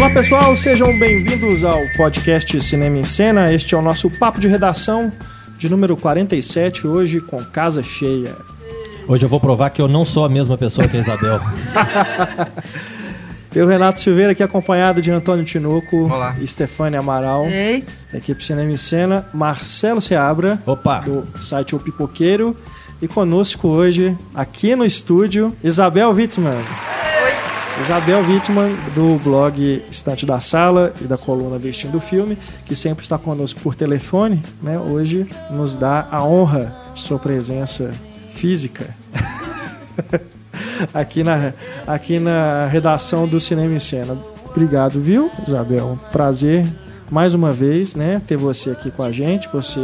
Olá pessoal, sejam bem-vindos ao podcast Cinema em Cena. Este é o nosso papo de redação de número 47, hoje com casa cheia. Hoje eu vou provar que eu não sou a mesma pessoa que a Isabel. Eu, Renato Silveira, aqui acompanhado de Antônio Tinoco Olá. e Stefania Amaral, Ei, da equipe Cinema em Cena, Marcelo Seabra, Opa! do site O Pipoqueiro, e conosco hoje, aqui no estúdio, Isabel Wittmann. Isabel Wittmann, do blog Estante da Sala e da coluna Vestindo o Filme, que sempre está conosco por telefone, né? hoje nos dá a honra de sua presença física aqui na, aqui na redação do Cinema em Cena. Obrigado, viu, Isabel? Prazer mais uma vez, né, ter você aqui com a gente. Você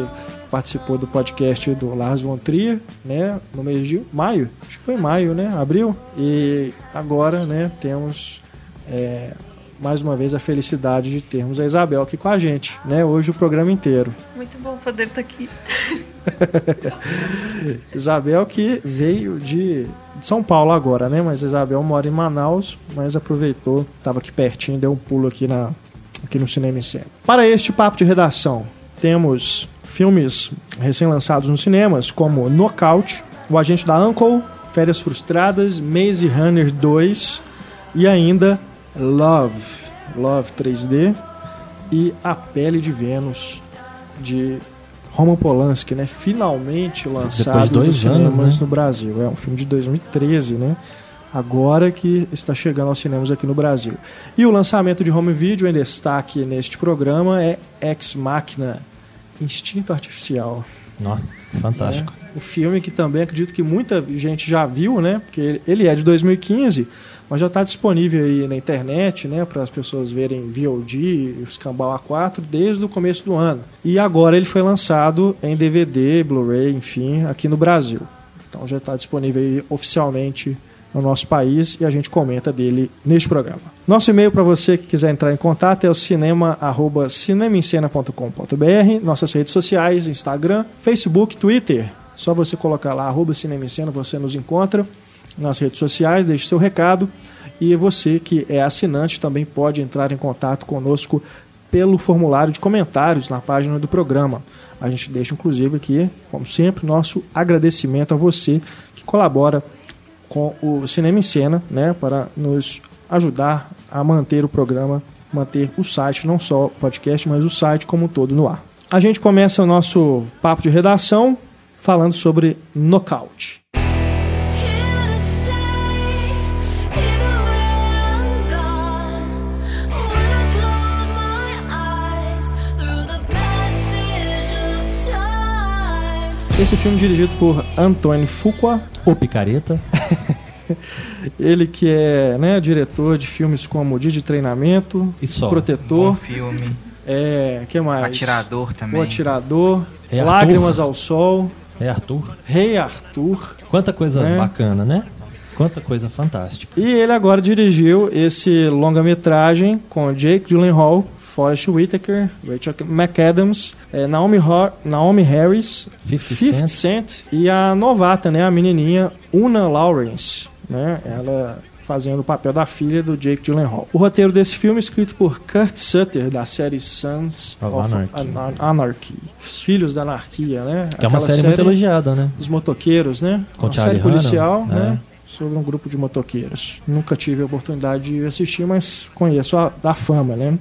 participou do podcast do Lars von Trier, né, no mês de maio. Acho que foi maio, né, abril. E agora, né, temos é, mais uma vez a felicidade de termos a Isabel aqui com a gente, né, hoje o programa inteiro. muito bom poder estar aqui. Isabel que veio de São Paulo agora, né? Mas Isabel mora em Manaus, mas aproveitou, estava aqui pertinho, deu um pulo aqui, na, aqui no Cinema em Cena. Para este papo de redação, temos filmes recém-lançados nos cinemas, como Knockout, O Agente da Uncle, Férias Frustradas, Maze Runner 2 e ainda Love, Love 3D e A Pele de Vênus, de Roman Polanski, né? Finalmente lançado de dois nos anos, cinemas né? no Brasil. É um filme de 2013, né? Agora que está chegando aos cinemas aqui no Brasil. E o lançamento de home video em destaque neste programa é Ex Machina, Instinto Artificial. Nó, fantástico. O filme que também acredito que muita gente já viu, né? Porque ele- é de 2015, mas já está disponível aí na internet, né? Para as pessoas verem VOD os Cambau A4 desde o começo do ano. E agora ele foi lançado em DVD, Blu-ray, enfim, aqui no Brasil. Então já está disponível aí oficialmente no nosso país e a gente comenta dele neste programa. Nosso e-mail para você que quiser entrar em contato é o cinema@cinemaencena.com.br, nossas redes sociais, Instagram, Facebook, Twitter. Só você colocar lá arroba Cinema em Cena, você nos encontra nas redes sociais, deixe seu recado e você que é assinante também pode entrar em contato conosco pelo formulário de comentários na página do programa. A gente deixa inclusive aqui, como sempre, nosso agradecimento a você que colabora com o Cinema em Cena, né, para nos ajudar a manter o programa, manter o site, não só o podcast, mas o site como um todo no ar. A gente começa o nosso papo de redação falando sobre time. Esse filme dirigido por Antoine Fuqua, O Picareta. ele que é né, diretor de filmes como Dia de Treinamento, E só. Bom Protetor, filme. é, que mais? Atirador também. O Atirador, É Arthur. Lágrimas ao Sol, É Arthur. Rei Arthur. Quanta coisa É. bacana, né? Quanta coisa fantástica. E ele agora dirigiu esse longa-metragem com Jake Gyllenhaal, Forrest Whitaker, Rachel McAdams, eh, Naomi, Naomi Harris, 50 50 Cent. Cent e a novata, né, a menininha Una Lawrence, né, ela fazendo o papel da filha do Jake Gyllenhaal. O roteiro desse filme é escrito por Kurt Sutter, da série Sons Of of, Anarchy. Anar- Anarchy, Os Filhos da Anarquia, né? Que é uma Aquela série, muito elogiada, né? dos motoqueiros, né? Com uma Charlie série policial, Hunnam, né? é. Sobre um grupo de motoqueiros. Nunca tive a oportunidade de assistir, mas conheço a, da fama, né?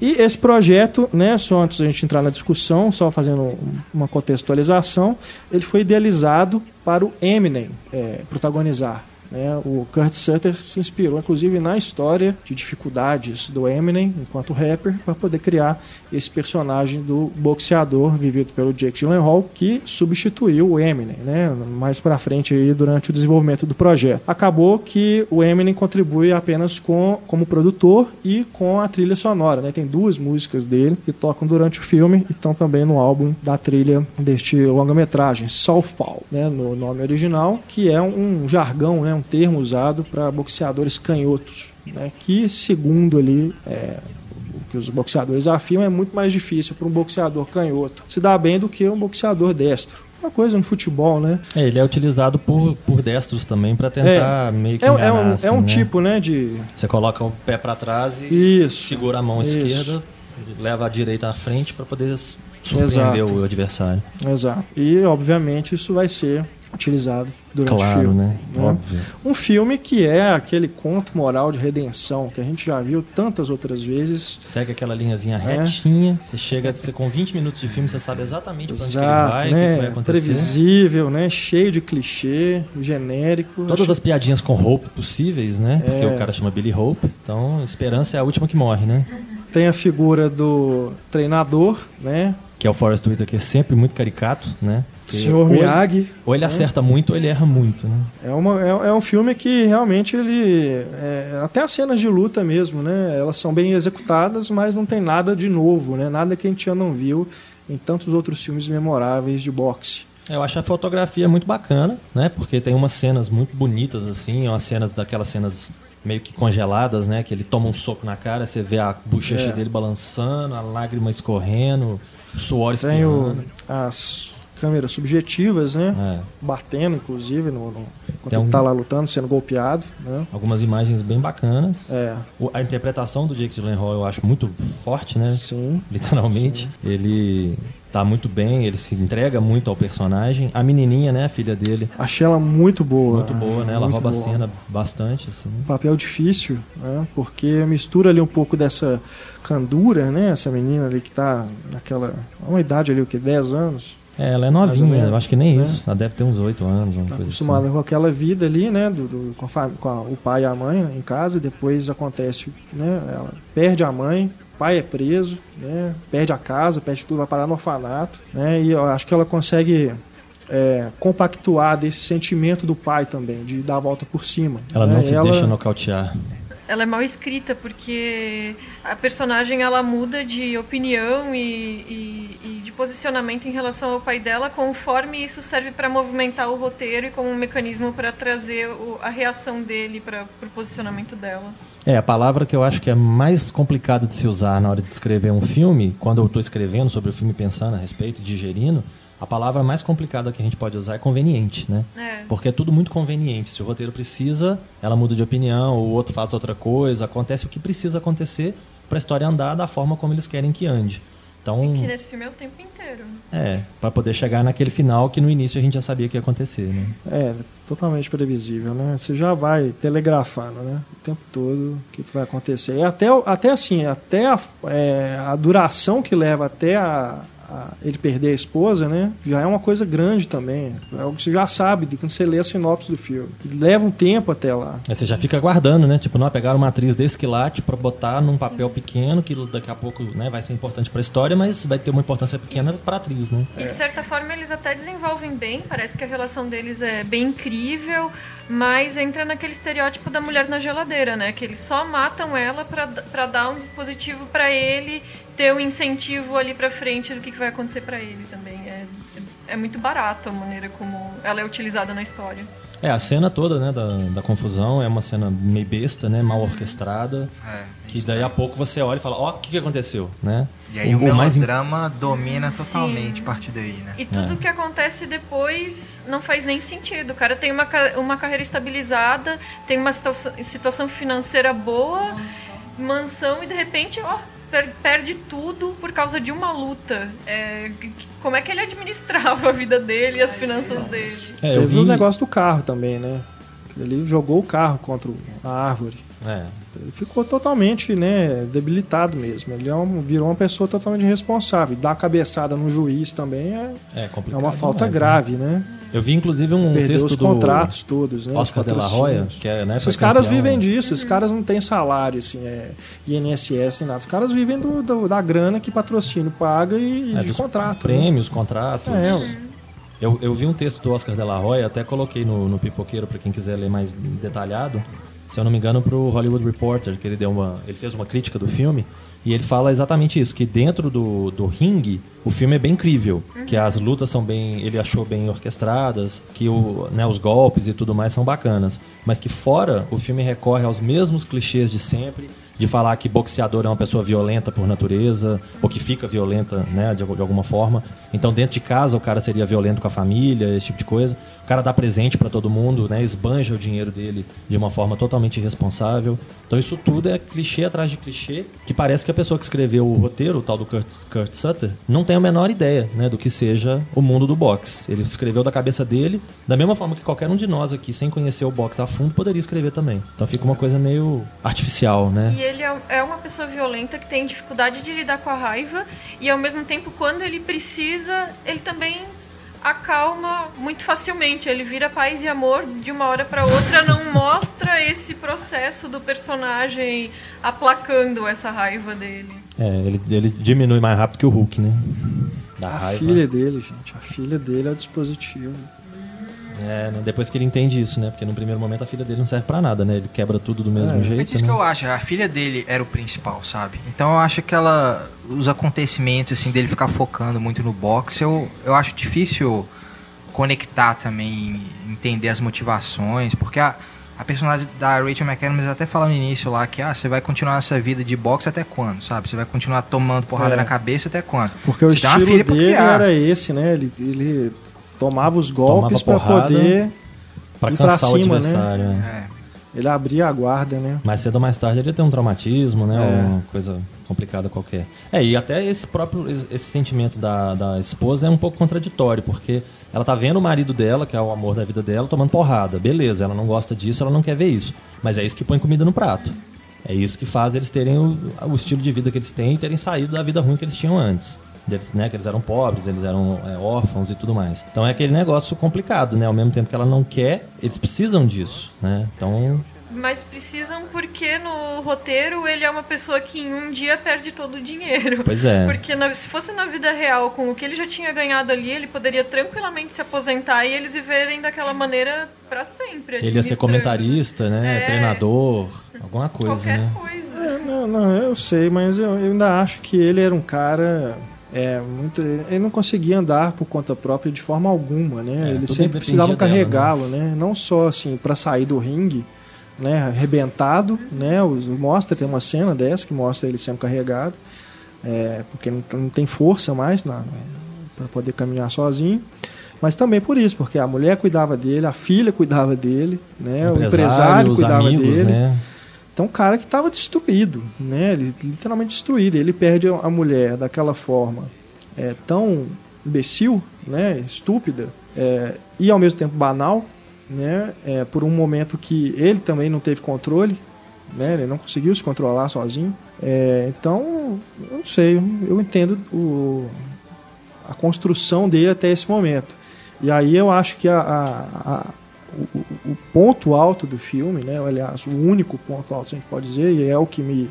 E esse projeto, né? Só antes da gente entrar na discussão, só fazendo um- uma contextualização, ele foi idealizado para o Eminem é, protagonizar. Né? O Kurt Sutter se inspirou, inclusive, na história de dificuldades do Eminem enquanto rapper para poder criar esse personagem do boxeador vivido pelo Jake Gyllenhaal que substituiu o Eminem, né? Mais para frente aí durante o desenvolvimento do projeto. Acabou que o Eminem contribui apenas com como produtor e com a trilha sonora, né? Tem duas músicas dele que tocam durante o filme e estão também no álbum da trilha deste longa-metragem, Southpaw, né? No nome original, que é um jargão, né? Um termo usado para boxeadores canhotos, né? Que segundo ali é, o que os boxeadores afirmam, é muito mais difícil para um boxeador canhoto se dar bem do que um boxeador destro. mesma coisa no futebol, né? É, ele é utilizado por, por destros também pra tentar meio que É, é enganar, um, assim, é um né? tipo, né, de... Você coloca o pé pra trás e Isso. segura a mão Isso. esquerda, leva a direita à frente pra poder surpreender Exato. o adversário. Exato. E, obviamente, isso vai ser utilizado durante o claro, filme. né? Óbvio. Um filme que é aquele conto moral de redenção que a gente já viu tantas outras vezes. Segue aquela linhazinha É. retinha, você chega, você com 20 minutos de filme, você sabe exatamente pra onde ele vai, o que vai né? acontecer. Previsível, né? Cheio de clichê, genérico. Todas Acho- as piadinhas com Hope possíveis, né? Porque É. o cara chama Billy Hope. Então, esperança é a última que morre, né? Tem a figura do treinador, né? Que é o Forrest Whitaker, sempre muito caricato, né? Senhor ou ele- Miyagi. Ou ele acerta muito ou ele erra muito, né? É, uma, é, é um filme que realmente ele. é, até as cenas de luta mesmo, né? Elas são bem executadas, mas não tem nada de novo, né? Nada que a gente já não viu em tantos outros filmes memoráveis de boxe. Eu acho a fotografia muito bacana, né? Porque tem umas cenas muito bonitas, assim, umas cenas daquelas cenas meio que congeladas, né? Que ele toma um soco na cara, você vê a bochecha É. dele balançando, a lágrima escorrendo, o suor Tem o, as câmeras subjetivas, né? É. Batendo, inclusive, no, no, enquanto Tem ele um- tá lá lutando, sendo golpeado, né? Algumas imagens bem bacanas. É, O- A interpretação do Jake Gyllenhaal eu acho muito forte, né? sim. Literalmente. Ele tá muito bem, ele se entrega muito ao personagem. A menininha, né? A filha dele, Achei ela muito boa. muito boa, né? Ela rouba boa. a cena bastante, assim. Um papel difícil, né? Porque mistura ali um pouco dessa candura, né? Essa menina ali que tá naquela. Uma idade ali, o que? 10 anos. É, ela é novinha, menos, eu acho que nem né? isso. Ela deve ter uns 8 anos, uma Tá coisa acostumada assim. com aquela vida ali, né? Do, do- com, a com a- o pai e a mãe em casa, depois acontece, né? Ela perde a mãe, o pai é preso, né? Perde a casa, perde tudo, vai parar no orfanato, né? E eu acho que ela consegue é, compactuar desse sentimento do pai também, de dar a volta por cima. Ela né? não se Ela- deixa nocautear. Ela é mal escrita porque a personagem ela muda de opinião e, e- e de posicionamento em relação ao pai dela conforme isso serve para movimentar o roteiro e como um mecanismo para trazer o- a reação dele para o posicionamento dela. É, a palavra que eu acho que é mais complicada de se usar na hora de escrever um filme, quando eu estou escrevendo sobre o filme pensando a respeito, digerindo, a palavra mais complicada que a gente pode usar é conveniente, né? É. Porque é tudo muito conveniente. Se o roteiro precisa, ela muda de opinião, o outro faz outra coisa, acontece o que precisa acontecer para a história andar da forma como eles querem que ande. Então, Que nesse filme é o tempo inteiro. é, para poder chegar naquele final que no início a gente já sabia que ia acontecer, né? É, totalmente previsível, né? Você já vai telegrafando, né? O tempo todo o que, que vai acontecer. E até, o- até assim, até a, é, a duração que leva até a, a- ele perder a esposa, né? Já é uma coisa grande também. É algo que você já sabe de quando você lê a sinopse do filme. Leva um tempo até lá. Aí você já fica aguardando, né? Tipo, não, pegaram uma atriz desse quilate pra botar num papel pequeno, que daqui a pouco né, vai ser importante pra história, mas vai ter uma importância pequena pra atriz, né? E de certa forma eles até desenvolvem bem, parece que a relação deles é bem incrível, mas entra naquele estereótipo da mulher na geladeira, né? Que eles só matam ela pra dar um dispositivo pra ele ter um incentivo ali pra frente do que, que vai acontecer pra ele também. É, é muito barato a maneira como ela é utilizada na história. É, a cena toda, né, da, da confusão é uma cena meio besta, né? Mal orquestrada. É, Que daí a pouco você olha e fala, ó, o que, que aconteceu, né? E aí o, mais im- melodrama domina Sim. totalmente a partir daí, né? E tudo É. que acontece depois não faz nem sentido. O cara tem uma, uma carreira estabilizada, tem uma situação, situação financeira boa, mansão e de repente, ó, per- perde tudo por causa de uma luta. É, como é que ele administrava a vida dele e as finanças dele? É, eu Teve vi... o negócio do carro também, né? Ele jogou o carro contra a árvore. É, Ele ficou totalmente né, debilitado mesmo. Ele é um- virou uma pessoa totalmente irresponsável. Dar a cabeçada no juiz também é, é é uma falta demais, né? grave, né? Eu vi inclusive um Perdeu texto os do contratos todos, né? os Oscar de la. Hoya, que é, né, Esses caras campeão- vivem disso, esses caras não têm salário, assim, é, INSS nem nada. Os caras vivem do, do- da grana que patrocínio paga e, e É, de contrato. né? Prêmios, contratos. É, ué. Eu, eu vi um texto do Oscar de la Hoya, até coloquei no, no Pipoqueiro para quem quiser ler mais detalhado. Se eu não me engano, pro Hollywood Reporter, que ele deu uma, ele fez uma crítica do filme e ele fala exatamente isso, que dentro do, do ringue o filme é bem incrível, que as lutas são bem, ele achou bem orquestradas, que o, né, os golpes e tudo mais são bacanas, mas que fora o filme recorre aos mesmos clichês de sempre, de falar que boxeador é uma pessoa violenta por natureza, ou que fica violenta, né, de, de alguma forma. Então, dentro de casa, o cara seria violento com a família, esse tipo de coisa. O cara dá presente para todo mundo, né, esbanja o dinheiro dele de uma forma totalmente irresponsável. Então, isso tudo é clichê atrás de clichê, que parece que a pessoa que escreveu o roteiro, o tal do Kurt, Kurt Sutter, não tem a menor ideia, né, do que seja o mundo do boxe. Ele escreveu da cabeça dele, da mesma forma que qualquer um de nós aqui, sem conhecer o boxe a fundo, poderia escrever também. Então, fica uma coisa meio artificial, né? E ele é- é uma pessoa violenta que tem dificuldade de lidar com a raiva e ao mesmo tempo quando ele precisa, ele também acalma muito facilmente. Ele vira paz e amor de uma hora para outra, não mostra esse processo do personagem aplacando essa raiva dele. É, ele, ele diminui mais rápido que o Hulk, né? Da A raiva. filha dele, gente. A filha dele é o dispositivo. É, né? depois que ele entende isso, né? Porque no primeiro momento a filha dele não serve pra nada, né? Ele quebra tudo do mesmo É. jeito, Mas isso né? que eu acho, a filha dele era o principal, sabe? Então eu acho que ela. Os acontecimentos, assim, dele ficar focando muito no boxe, eu, eu acho difícil conectar também, entender as motivações, porque a, a personagem da Rachel McAdams até fala no início lá que ah, você vai continuar essa vida de boxe até quando, sabe? Você vai continuar tomando porrada É. na cabeça até quando? Porque o Você uma estilo dele criar. era esse, né? Ele, ele tomava os golpes para poder. Pra ir pra cansar o cima, né? adversário. né? É. Ele abria a guarda, né? Mais cedo ou mais tarde ele ia ter um traumatismo, né? É. Uma coisa complicada qualquer. É, e até esse próprio esse sentimento da, da esposa é um pouco contraditório, porque ela tá vendo o marido dela, que é o amor da vida dela, tomando porrada. Beleza, ela não gosta disso, ela não quer ver isso. Mas é isso que põe comida no prato. É isso que faz eles terem o, o estilo de vida que eles têm e terem saído da vida ruim que eles tinham antes. Deles, né, que eles eram pobres, eles eram é, órfãos e tudo mais. Então é aquele negócio complicado, né? Ao mesmo tempo que ela não quer, eles precisam disso, né? Então Mas precisam porque no roteiro ele é uma pessoa que em um dia perde todo o dinheiro. Pois é. Porque na- se fosse na vida real, com o que ele já tinha ganhado ali, ele poderia tranquilamente se aposentar e eles viverem daquela maneira pra sempre. Ele ia ser comentarista, né? É. Treinador, alguma coisa, Qualquer né? coisa. É, não, não, eu sei, mas eu, eu ainda acho que ele era um cara. É, muito, ele não conseguia andar por conta própria de forma alguma, né? É, Eles sempre precisavam dela, carregá-lo, né? Não só assim para sair do ringue, né? Arrebentado, né? Os, mostra tem uma cena dessa que mostra ele sendo carregado, é, porque não, não tem força mais para poder caminhar sozinho. Mas também por isso, porque a mulher cuidava dele, a filha cuidava dele, né? o empresário os cuidava amigos, dele. né? Então, um cara que estava destruído, né? Ele, literalmente destruído. Ele perde a mulher daquela forma é, tão imbecil, né? Estúpida é, e ao mesmo tempo banal, né? É, por um momento que ele também não teve controle, né? Ele não conseguiu se controlar sozinho. É, então, eu não sei. Eu entendo o, a construção dele até esse momento. E aí eu acho que a, a- a- o, ponto alto do filme, né, aliás, o único ponto alto, se a gente pode dizer, e é o que me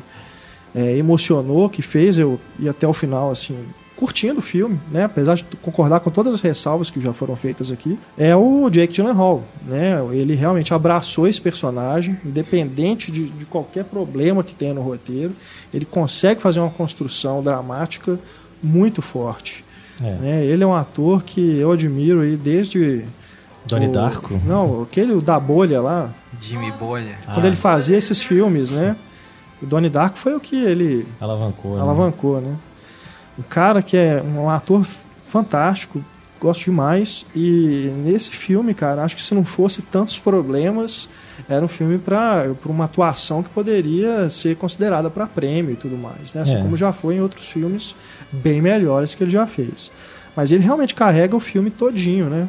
é, emocionou, que fez eu ir até o final, assim, curtindo o filme, né, apesar de concordar com todas as ressalvas que já foram feitas aqui, é o Jake Gyllenhaal, né, ele realmente abraçou esse personagem, independente de, de qualquer problema que tenha no roteiro, ele consegue fazer uma construção dramática muito forte. É. né? Ele é um ator que eu admiro aí desde Donnie o- Darko. Não, aquele o da bolha lá, Jimmy Bolha. Ah, quando ele fazia esses filmes, né? O Donnie Darko foi o que ele Alavancou. né? alavancou, né? Um cara que é um ator fantástico, gosto demais. E nesse filme, cara, acho que se não fosse tantos problemas, era um filme para uma atuação que poderia ser considerada para prêmio e tudo mais, né? Assim É. como já foi em outros filmes bem melhores que ele já fez. Mas ele realmente carrega o filme todinho, né?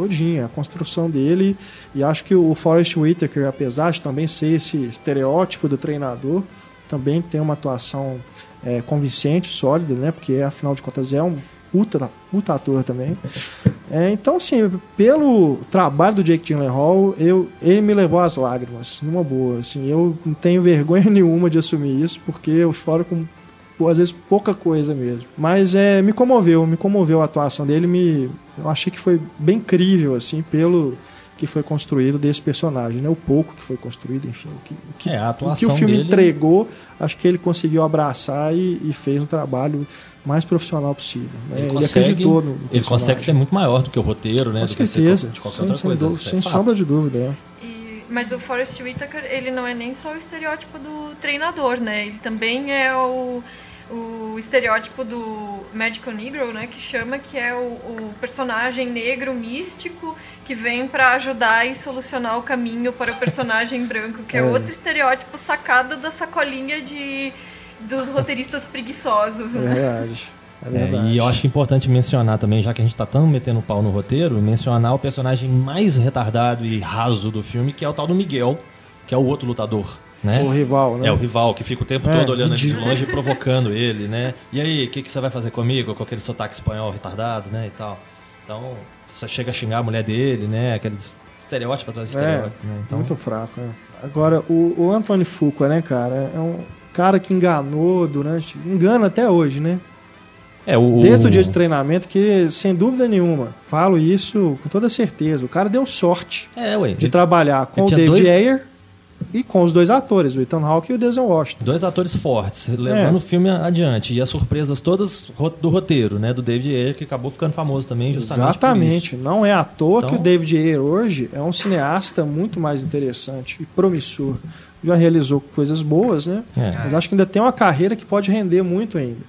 Todinho, a construção dele. E acho que o Forrest Whitaker, apesar de também ser esse estereótipo do treinador, também tem uma atuação é, convincente, sólida, né? Porque afinal de contas é um puta, puta ator também. É, então, assim, pelo trabalho do Jake Gyllenhaal, eu, ele me levou às lágrimas, numa boa. Assim, eu não tenho vergonha nenhuma de assumir isso, porque eu choro com às vezes pouca coisa mesmo. Mas é, me comoveu, me comoveu a atuação dele, me, eu achei que foi bem incrível, assim, pelo que foi construído desse personagem, né? O pouco que foi construído, enfim, o que, o que, É, a o que o filme dele- entregou, acho que ele conseguiu abraçar e, e fez um trabalho mais profissional possível. né? Ele, Ele, consegue, acreditou no, no ele consegue ser muito maior do que o roteiro, né? Com do que ser certeza, de qualquer sem, outra coisa. é sem fato. sombra de dúvida. é. E Mas o Forrest Whitaker, ele não é nem só o estereótipo do treinador, né? Ele também é o, o estereótipo do Magical Negro, né? Que chama, que é o, o personagem negro místico que vem pra ajudar e solucionar o caminho para o personagem branco, que é, É. outro estereótipo sacado da sacolinha de dos roteiristas preguiçosos, É né? verdade. É É, verdade. e eu acho importante mencionar também, já que a gente tá tão metendo pau no roteiro, mencionar o personagem mais retardado e raso do filme, que é o tal do Miguel, que é o outro lutador, né? O rival, né? É o rival que fica o tempo É, todo olhando ele de longe e provocando ele, né? E aí, o que, que você vai fazer comigo? Com aquele sotaque espanhol retardado, né? E tal. Então, você chega a xingar a mulher dele, né? Aquele estereótipo atrás de É, estereótipo, né? Então, muito fraco. é. Agora, o, o Anthony Fuqua, né, cara, é um cara que enganou durante... Engana até hoje, né? é, o, Desde o dia de treinamento, que, sem dúvida nenhuma, falo isso com toda certeza, o cara deu sorte É, ué. de ele- trabalhar com ele o David dois- Ayer e com os dois atores, o Ethan Hawke e o Denzel Washington. Dois atores fortes, levando É. o filme adiante. E as surpresas todas do roteiro, né? Do David Ayer, que acabou ficando famoso também, justamente Exatamente. Não é à toa Então- que o David Ayer hoje é um cineasta muito mais interessante e promissor. Já realizou coisas boas, né? É. Mas acho que ainda tem uma carreira que pode render muito ainda.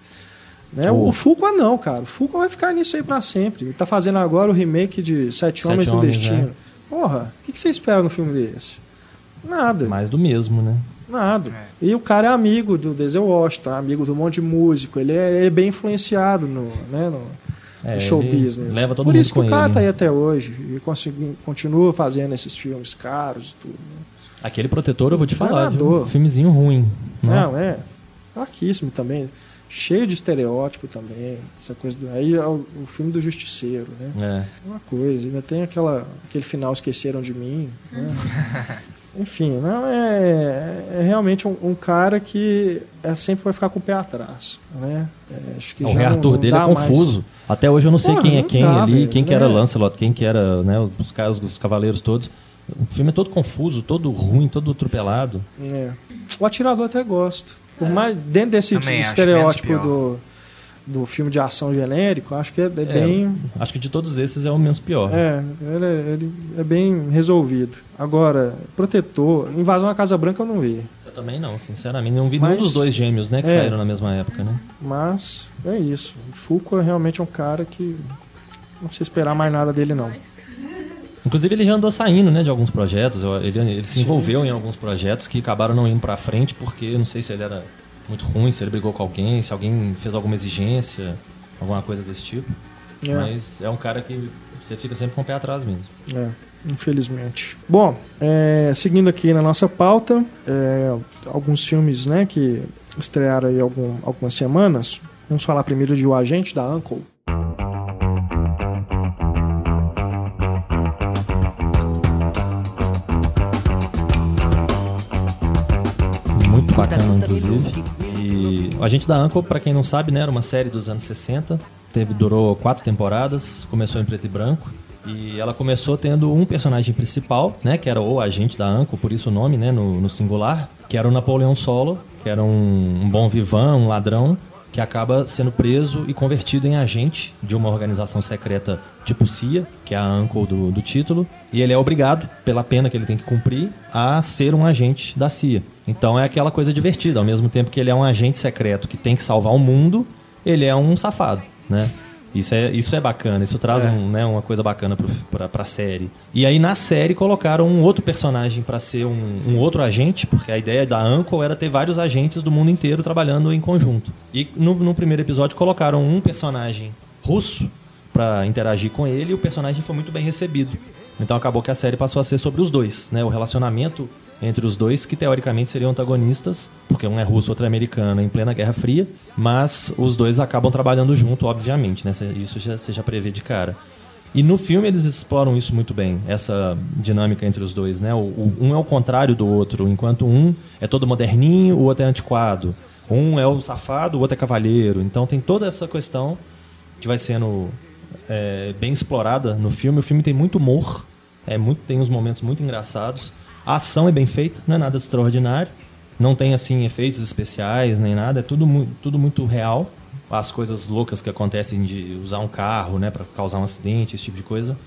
Né? O- O Fuqua não, cara. O Fuqua vai ficar nisso aí pra sempre. Ele tá fazendo agora o remake de Sete, Sete Homens do Homens, Destino. né? Porra, o que, que você espera no filme desse? Nada. Mais do mesmo, né? Nada. E o cara é amigo do Denzel Washington, amigo do monte de músico. Ele é, é bem influenciado no, né, no, É, no show business. leva todo Por mundo isso que com o cara ele. tá aí até hoje. E consegui- continua fazendo esses filmes caros e tudo. né? Aquele protetor, eu vou te falar, viu? Enganador. Filmezinho ruim. né? Não, é. Fraquíssimo também. Cheio de estereótipo também. Essa coisa do, aí é o, o filme do Justiceiro, né? É. Uma coisa. Ainda tem aquela, aquele final Esqueceram de Mim. né? Enfim, não é, é realmente um, um cara que é, sempre vai ficar com o pé atrás. Né? É, acho que o já Rei não- Arthur não dele é dá mais- confuso. Até hoje eu não sei Porra, quem é quem dá, ali, velho, quem que era né? Lancelot, quem que era né, os caras, os cavaleiros todos. O filme é todo confuso, todo ruim, todo atropelado. É. O atirador até gosto. Por mais, dentro desse Também estereótipo do, do filme de ação genérico, acho que é, é bem. Acho que de todos esses é o menos pior. É, ele, é- ele é bem resolvido. Agora, protetor, invasão à Casa Branca eu não vi. Eu também não, sinceramente. Não vi Mas- nenhum dos dois gêmeos, né, que É. saíram na mesma época, né? Mas é isso. Fuqua é realmente um cara que não precisa esperar mais nada dele, não. Inclusive ele já andou saindo, né, de alguns projetos. Ele, ele se envolveu em alguns projetos que acabaram não indo pra frente porque não sei se ele era muito ruim, se ele brigou com alguém, se alguém fez alguma exigência, alguma coisa desse tipo. É. Mas é um cara que você fica sempre com o pé atrás mesmo. É, infelizmente. Bom, é, seguindo aqui na nossa pauta, é, alguns filmes né, que estrearam aí algum, algumas semanas. Vamos falar primeiro de O Agente da Uncle. Muito bacana, inclusive. E o Agente da Uncle, pra quem não sabe, né, era uma série dos anos 60. Teve, durou quatro temporadas, começou em preto e branco. E ela começou tendo um personagem principal, né, que era o agente da Uncle, por isso o nome, né, no, no singular, que era o Napoleão Solo, que era um, um bom vivan, um ladrão, que acaba sendo preso e convertido em agente de uma organização secreta tipo CIA, que é a Uncle do, do título, e ele é obrigado, pela pena que ele tem que cumprir, a ser um agente da CIA. Então é aquela coisa divertida, ao mesmo tempo que ele é um agente secreto que tem que salvar o mundo, ele é um safado, né? Isso é, isso é bacana, isso traz É. um, né, uma coisa bacana pra, pra série. E aí na série colocaram um outro personagem pra ser um, um outro agente, porque a ideia da Uncle era ter vários agentes do mundo inteiro trabalhando em conjunto. E no, no primeiro episódio colocaram um personagem russo pra interagir com ele e o personagem foi muito bem recebido. Então acabou que a série passou a ser sobre os dois, né? O relacionamento entre os dois, que teoricamente seriam antagonistas, porque um é russo, outro é americano, em plena Guerra Fria, mas os dois acabam trabalhando junto, obviamente, né? Isso já, você já prevê de cara. E no filme eles exploram isso muito bem, essa dinâmica entre os dois, né? O, o- um é o contrário do outro, enquanto um é todo moderninho, o outro é antiquado. Um é o safado, o outro é cavalheiro. Então tem toda essa questão que vai sendo é, bem explorada no filme. O filme tem muito humor, é muito, tem uns momentos muito engraçados. A ação é bem feita, não é nada extraordinário. Não tem assim efeitos especiais nem nada, é tudo, mu- tudo muito real. As coisas loucas que acontecem de usar um carro, né, para causar um acidente, esse tipo de coisa,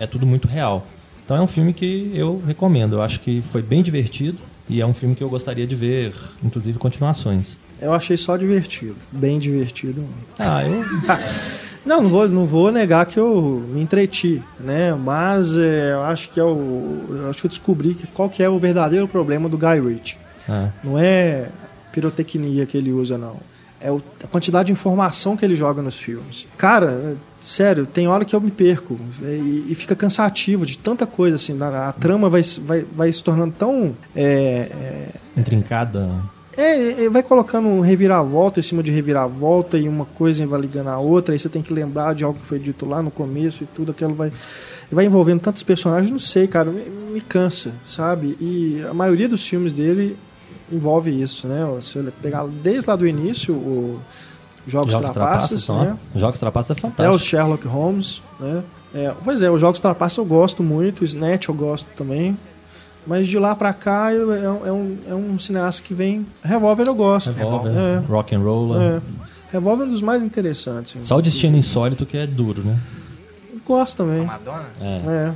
é tudo muito real. Então é um filme que eu recomendo. Eu acho que foi bem divertido e é um filme que eu gostaria de ver, inclusive, continuações. Eu achei só divertido. Bem divertido. Ah, eu. Não, não vou, não vou negar que eu me entreti, né? Mas é, eu acho que é o, eu acho que eu descobri que qual que é o verdadeiro problema do Guy Ritchie. Ah, Não é pirotecnia que ele usa, não. É o- a quantidade de informação que ele joga nos filmes. Cara, sério, tem hora que eu me perco é, e, e fica cansativo de tanta coisa assim. A, a trama vai, se- vai, vai se tornando tão é, é, intrincada. É, é, vai colocando um reviravolta em cima de reviravolta e uma coisa vai ligando a outra, aí você tem que lembrar de algo que foi dito lá no começo e tudo, aquilo vai, vai envolvendo tantos personagens, não sei, cara, me, me cansa, sabe? E a maioria dos filmes dele envolve isso, né? Se eu pegar desde lá do início, o Jogos, Jogos Trapaças, Trapaças, né? Jogos Trapaças é Até os fantástico. Sherlock Holmes, né? É, pois é, os Jogos Trapaças eu gosto muito, o Snatch eu gosto também. Mas de lá pra cá eu- é, um- é um, é um cineasta que vem. Revolver eu gosto. Revolver, É, Rock and Roll. é. Revolver é um dos mais interessantes. Só o Destino Insólito que é duro, né? Gosto também. Madonna? É.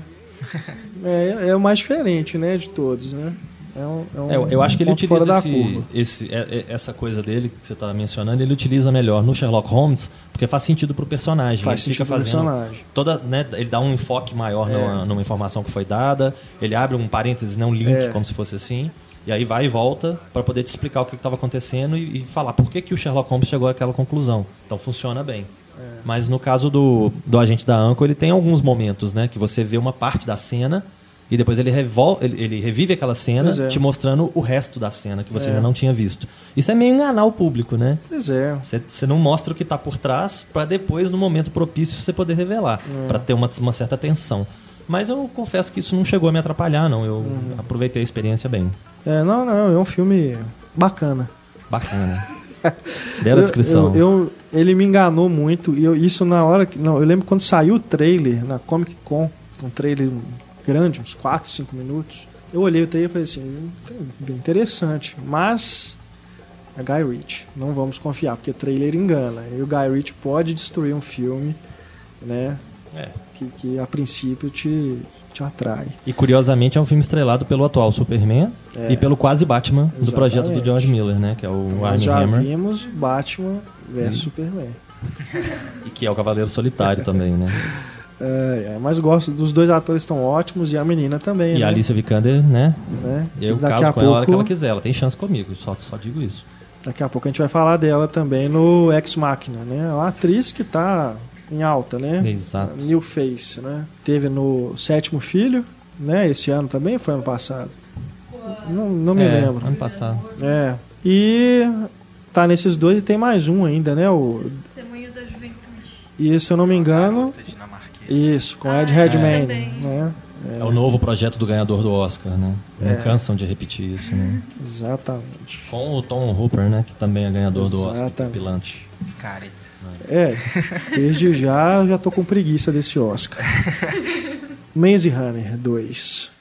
É. é. É o mais diferente, né, de todos, né? É um, é um É, eu, acho que ele utiliza esse, esse- é- é- essa coisa dele que você está mencionando, ele utiliza melhor no Sherlock Holmes, porque faz sentido pro personagem. Faz ele fica sentido pro fazendo personagem. toda, né, ele dá um enfoque maior É. numa, numa informação que foi dada, ele abre um parênteses, não um link, É. como se fosse assim, e aí vai e volta para poder te explicar o que estava acontecendo e, e falar por que, que o Sherlock Holmes chegou àquela conclusão. Então funciona bem. Mas no caso do, do agente da Anco, ele tem alguns momentos, né, que você vê uma parte da cena e depois ele, revol ele, ele revive aquela cena, é. te mostrando o resto da cena que você É. ainda não tinha visto. Isso é meio enganar o público, né? Pois é. Você você não mostra o que está por trás para depois, no momento propício, você poder revelar, É. para ter uma, uma certa tensão. Mas eu confesso que isso não chegou a me atrapalhar, não. Eu Uhum. aproveitei a experiência bem. É, não, não, é um filme bacana. Bacana. Bela Eu- descrição. Eu, eu- ele me enganou muito. E eu, isso na hora que. Não, eu lembro quando saiu o trailer na Comic Con, um trailer grande, uns 4, 5 minutos. Eu olhei o trailer e falei assim, "Hum, bem interessante. Mas é Guy Ritchie. Não vamos confiar, porque trailer engana. E o Guy Ritchie pode destruir um filme, né? É. Que, que a princípio te, te atrai. E curiosamente é um filme estrelado pelo atual Superman É. e pelo quase Batman do Exatamente. projeto do George Miller, né? Que é o Nós Armie já Hammer vimos Batman vs Superman. e que é o Cavaleiro Solitário também, né? É, é, mas gosto dos dois atores estão ótimos e a menina também, E né? a Alicia Vikander, né? né? Eu daqui caso a com ela a hora que ela pouco, quiser. Ela tem chance comigo, só, só digo isso. daqui a pouco a gente vai falar dela também no Ex Machina, né? É uma atriz que tá em alta, né? Exato. New Face, né? Teve no Sétimo Filho, né? Esse ano também, foi ano passado. Não, não me É, lembro. Ano passado. É. E tá nesses dois e tem mais um ainda, né? O, Testemunho da juventude. e se eu não me engano. Isso, com Ah, Ed é, Redmayne, também. né? É. o novo projeto do ganhador do Oscar, né? Não É. cansam de repetir isso, né? Exatamente. Com o Tom Hooper, né? Que também é ganhador do Oscar. Exatamente. Pilante. Careta. É, desde já eu já tô com preguiça desse Oscar. Maze Runner 2.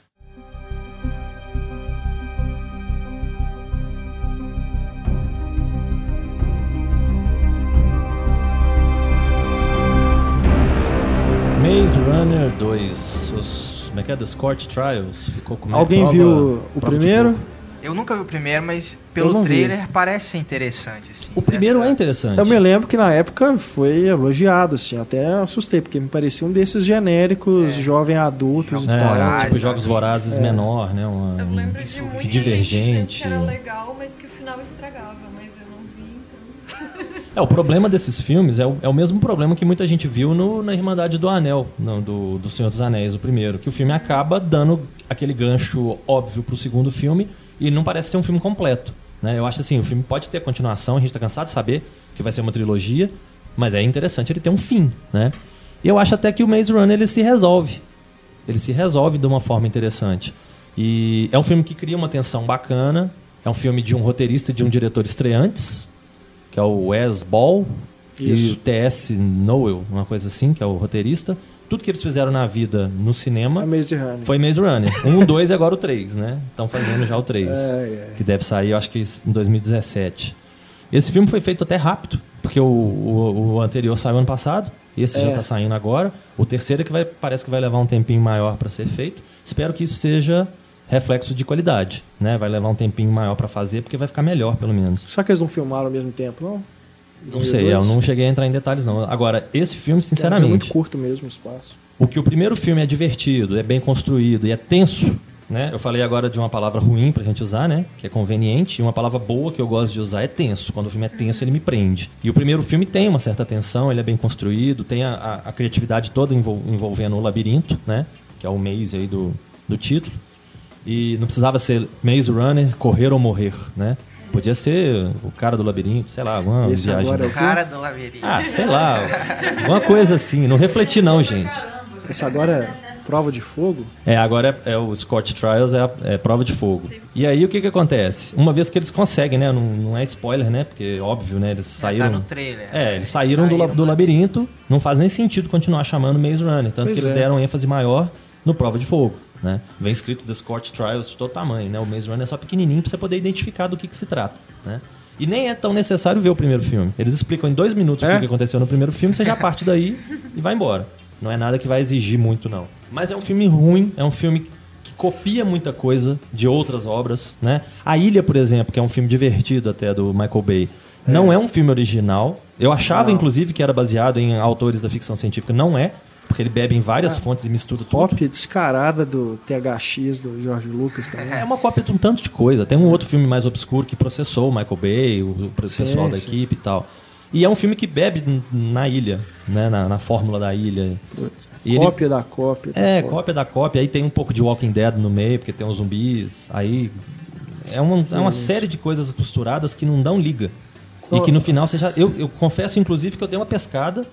2. Os, como é que é? The Scorch Trials. Ficou com Alguém prova- viu o primeiro? Eu nunca vi o primeiro, mas pelo não vi. trailer parece ser interessante. Assim, O primeiro é Essa- interessante. Eu me lembro que na época foi elogiado, assim, até assustei, porque me parecia um desses genéricos É. jovem adultos e Jogos É, tal. Vorazes, tipo Jogos né? Vorazes É. menor, né? Uma, Eu um- lembro de muita divergente. gente que era legal, mas que o final estragava, É, o problema desses filmes é o, é o mesmo problema que muita gente viu no, na Irmandade do Anel, não, do, do Senhor dos Anéis, o primeiro. Que o filme acaba dando aquele gancho óbvio pro segundo filme e não parece ser um filme completo. Né? Eu acho assim, o filme pode ter continuação, a gente tá cansado de saber que vai ser uma trilogia, mas é interessante ele ter um fim, né? E eu acho até que o Maze Runner ele se resolve. Ele se resolve de uma forma interessante. E é um filme que cria uma tensão bacana, é um filme de um roteirista e de um diretor estreantes, que é o Wes Ball e Isso. o T.S. Noel, uma coisa assim, que é o roteirista. Tudo que eles fizeram na vida no cinema Maze foi Maze Runner. Um, dois e agora o três, né? Estão fazendo já o três. É, é. Que deve sair, eu acho que em 2017. Esse filme foi feito até rápido, porque o, o, o anterior saiu ano passado. Esse já É. está saindo agora. O terceiro é que vai, parece que vai levar um tempinho maior para ser feito. Espero que isso seja reflexo de qualidade, né? Vai levar um tempinho maior para fazer, porque vai ficar melhor, pelo menos. Será que eles não filmaram ao mesmo tempo, não? Não sei, eu não cheguei a entrar em detalhes, não. Agora, esse filme, É muito sinceramente, curto mesmo o espaço. o que o primeiro filme é divertido, é bem construído e é tenso, né? Eu falei agora de uma palavra ruim pra gente usar, né? Que é conveniente. E uma palavra boa que eu gosto de usar é tenso. Quando o filme é tenso, ele me prende. E o primeiro filme tem uma certa tensão, ele é bem construído, tem a, a- a criatividade toda envol- envolvendo o labirinto, né? Que é o maze aí do, do título. E não precisava ser Maze Runner, correr ou morrer, né? Podia ser o cara do labirinto, sei lá, alguma Esse viagem. agora é O cara do labirinto. Ah, sei lá. Uma coisa assim. Não refleti não, gente. Esse agora é prova de fogo? É, agora é, é o Scott Trials, é, a- é prova de fogo. E aí o que que acontece? Uma vez que eles conseguem, né? Não, não é spoiler, né? Porque óbvio, né? Eles saíram. tá no trailer. É, eles saíram, do, Saíram, do né? labirinto. Não faz nem sentido continuar chamando Maze Runner. Tanto Pois que eles é. deram ênfase maior no prova de fogo. Né? Vem escrito The Scott Trials de todo tamanho, né? O Maze Runner é só pequenininho pra você poder identificar do que, que se trata, né? E nem é tão necessário ver o primeiro filme. Eles explicam em dois minutos o É? que que aconteceu no primeiro filme, você já parte daí e vai embora. Não é nada que vai exigir muito, não. Mas é um filme ruim, é um filme que copia muita coisa de outras obras, né? A Ilha, por exemplo, que é um filme divertido até do Michael Bay, não é um filme original. Eu achava, Não. inclusive, que era baseado em autores da ficção científica. Não é, porque ele bebe em várias fontes e mistura tudo. Cópia descarada do THX do George Lucas também. É uma cópia de um tanto de coisa. Tem um outro filme mais obscuro que processou o Michael Bay, o, pessoal da sim. equipe e tal. E é um filme que bebe na ilha, né? Na, na fórmula da ilha. E ele- cópia da cópia. da É, cópia. cópia da cópia. Aí tem um pouco de Walking Dead no meio, porque tem uns zumbis. Aí é uma, é uma série de coisas costuradas que não dão liga. E que no final já. Eu, eu confesso, inclusive, que eu dei uma pescada.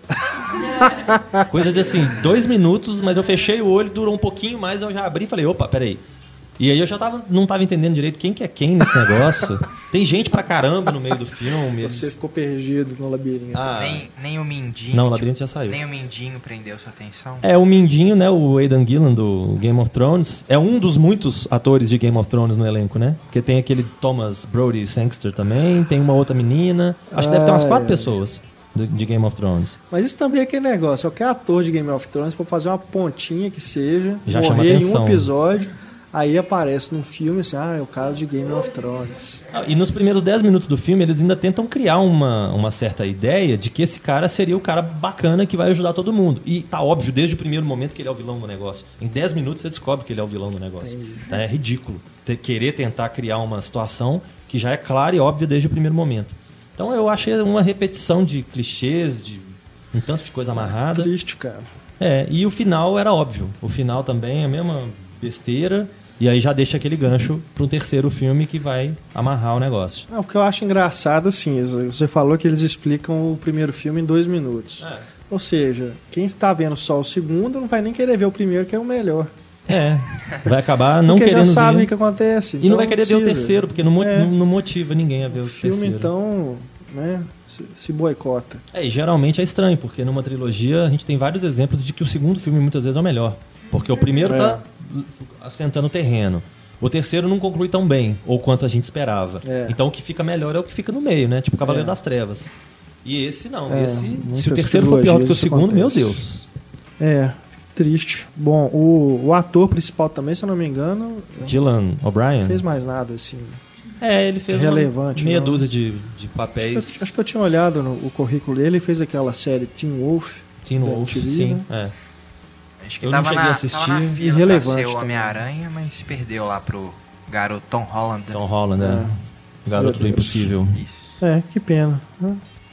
Coisa de assim, dois minutos, mas eu fechei o olho, durou um pouquinho mais, eu já abri e falei, opa, peraí. E aí eu já tava, não tava entendendo direito quem que é quem nesse negócio. Tem gente pra caramba no meio do filme. eles- Você ficou perdido no labirinto. Ah, Nem, nem o Mindinho. Não, o tipo, Labirinto já saiu. Nem o Mindinho prendeu sua atenção. É, o Mindinho, né? O Aidan Gillen do Game of Thrones. É um dos muitos atores de Game of Thrones no elenco, né? Porque tem aquele Thomas Brody Sangster também, tem uma outra menina. Acho que deve ter umas Ah, quatro é. pessoas de, Game of Thrones. Mas isso também é aquele negócio. Qualquer ator de Game of Thrones pra fazer uma pontinha que seja, Já chama morrer em um episódio, aí aparece num filme assim, ah, é o cara de Game of Thrones. Ah, E nos primeiros 10 minutos do filme, eles ainda tentam criar uma, uma certa ideia de que esse cara seria o cara bacana que vai ajudar todo mundo. E tá óbvio desde o primeiro momento que ele é o vilão do negócio. Em 10 minutos você descobre que ele é o vilão do negócio. É ridículo querer tentar criar uma situação que já é clara e óbvia desde o primeiro momento. Então eu achei uma repetição de clichês, de um tanto de coisa amarrada. Triste, cara. É, e o final era óbvio. O final também é a mesma besteira. E aí já deixa aquele gancho para um terceiro filme que vai amarrar o negócio. Ah, o que eu acho engraçado, assim, você falou que eles explicam o primeiro filme em dois minutos. É. Ou seja, quem está vendo só o segundo não vai nem querer ver o primeiro, que é o melhor. É, vai acabar não porque querendo já sabe o que acontece. E então não vai querer ver o terceiro, porque não, mo- É. não motiva ninguém a ver o, O filme, terceiro. então, né, se, se boicota. É, e geralmente é estranho, porque numa trilogia a gente tem vários exemplos de que o segundo filme muitas vezes é o melhor. Porque o primeiro É. tá assentando o terreno. O terceiro não conclui tão bem, ou quanto a gente esperava. É. Então o que fica melhor é o que fica no meio, né? Tipo Cavaleiro É. das Trevas. E esse não, É, esse. Se o terceiro for pior do que o segundo, meu acontece. Deus. É, triste. Bom, o, o ator principal também, se eu não me engano, Dylan O'Brien. não fez mais nada, assim. É, ele fez Relevante, meia não. dúzia de, de Acho papéis. que, eu- acho que eu tinha olhado no o currículo dele, ele fez aquela série Teen Wolf. Teen Wolf, MTV, sim. né? É. Acho que Eu não tava, cheguei na, a assistir. tava na fila Irrelevante pra ser o. Homem-Aranha, mas perdeu lá pro garoto Tom Holland. Tom Holland, é. Garoto do. Impossível. Isso. É, que pena.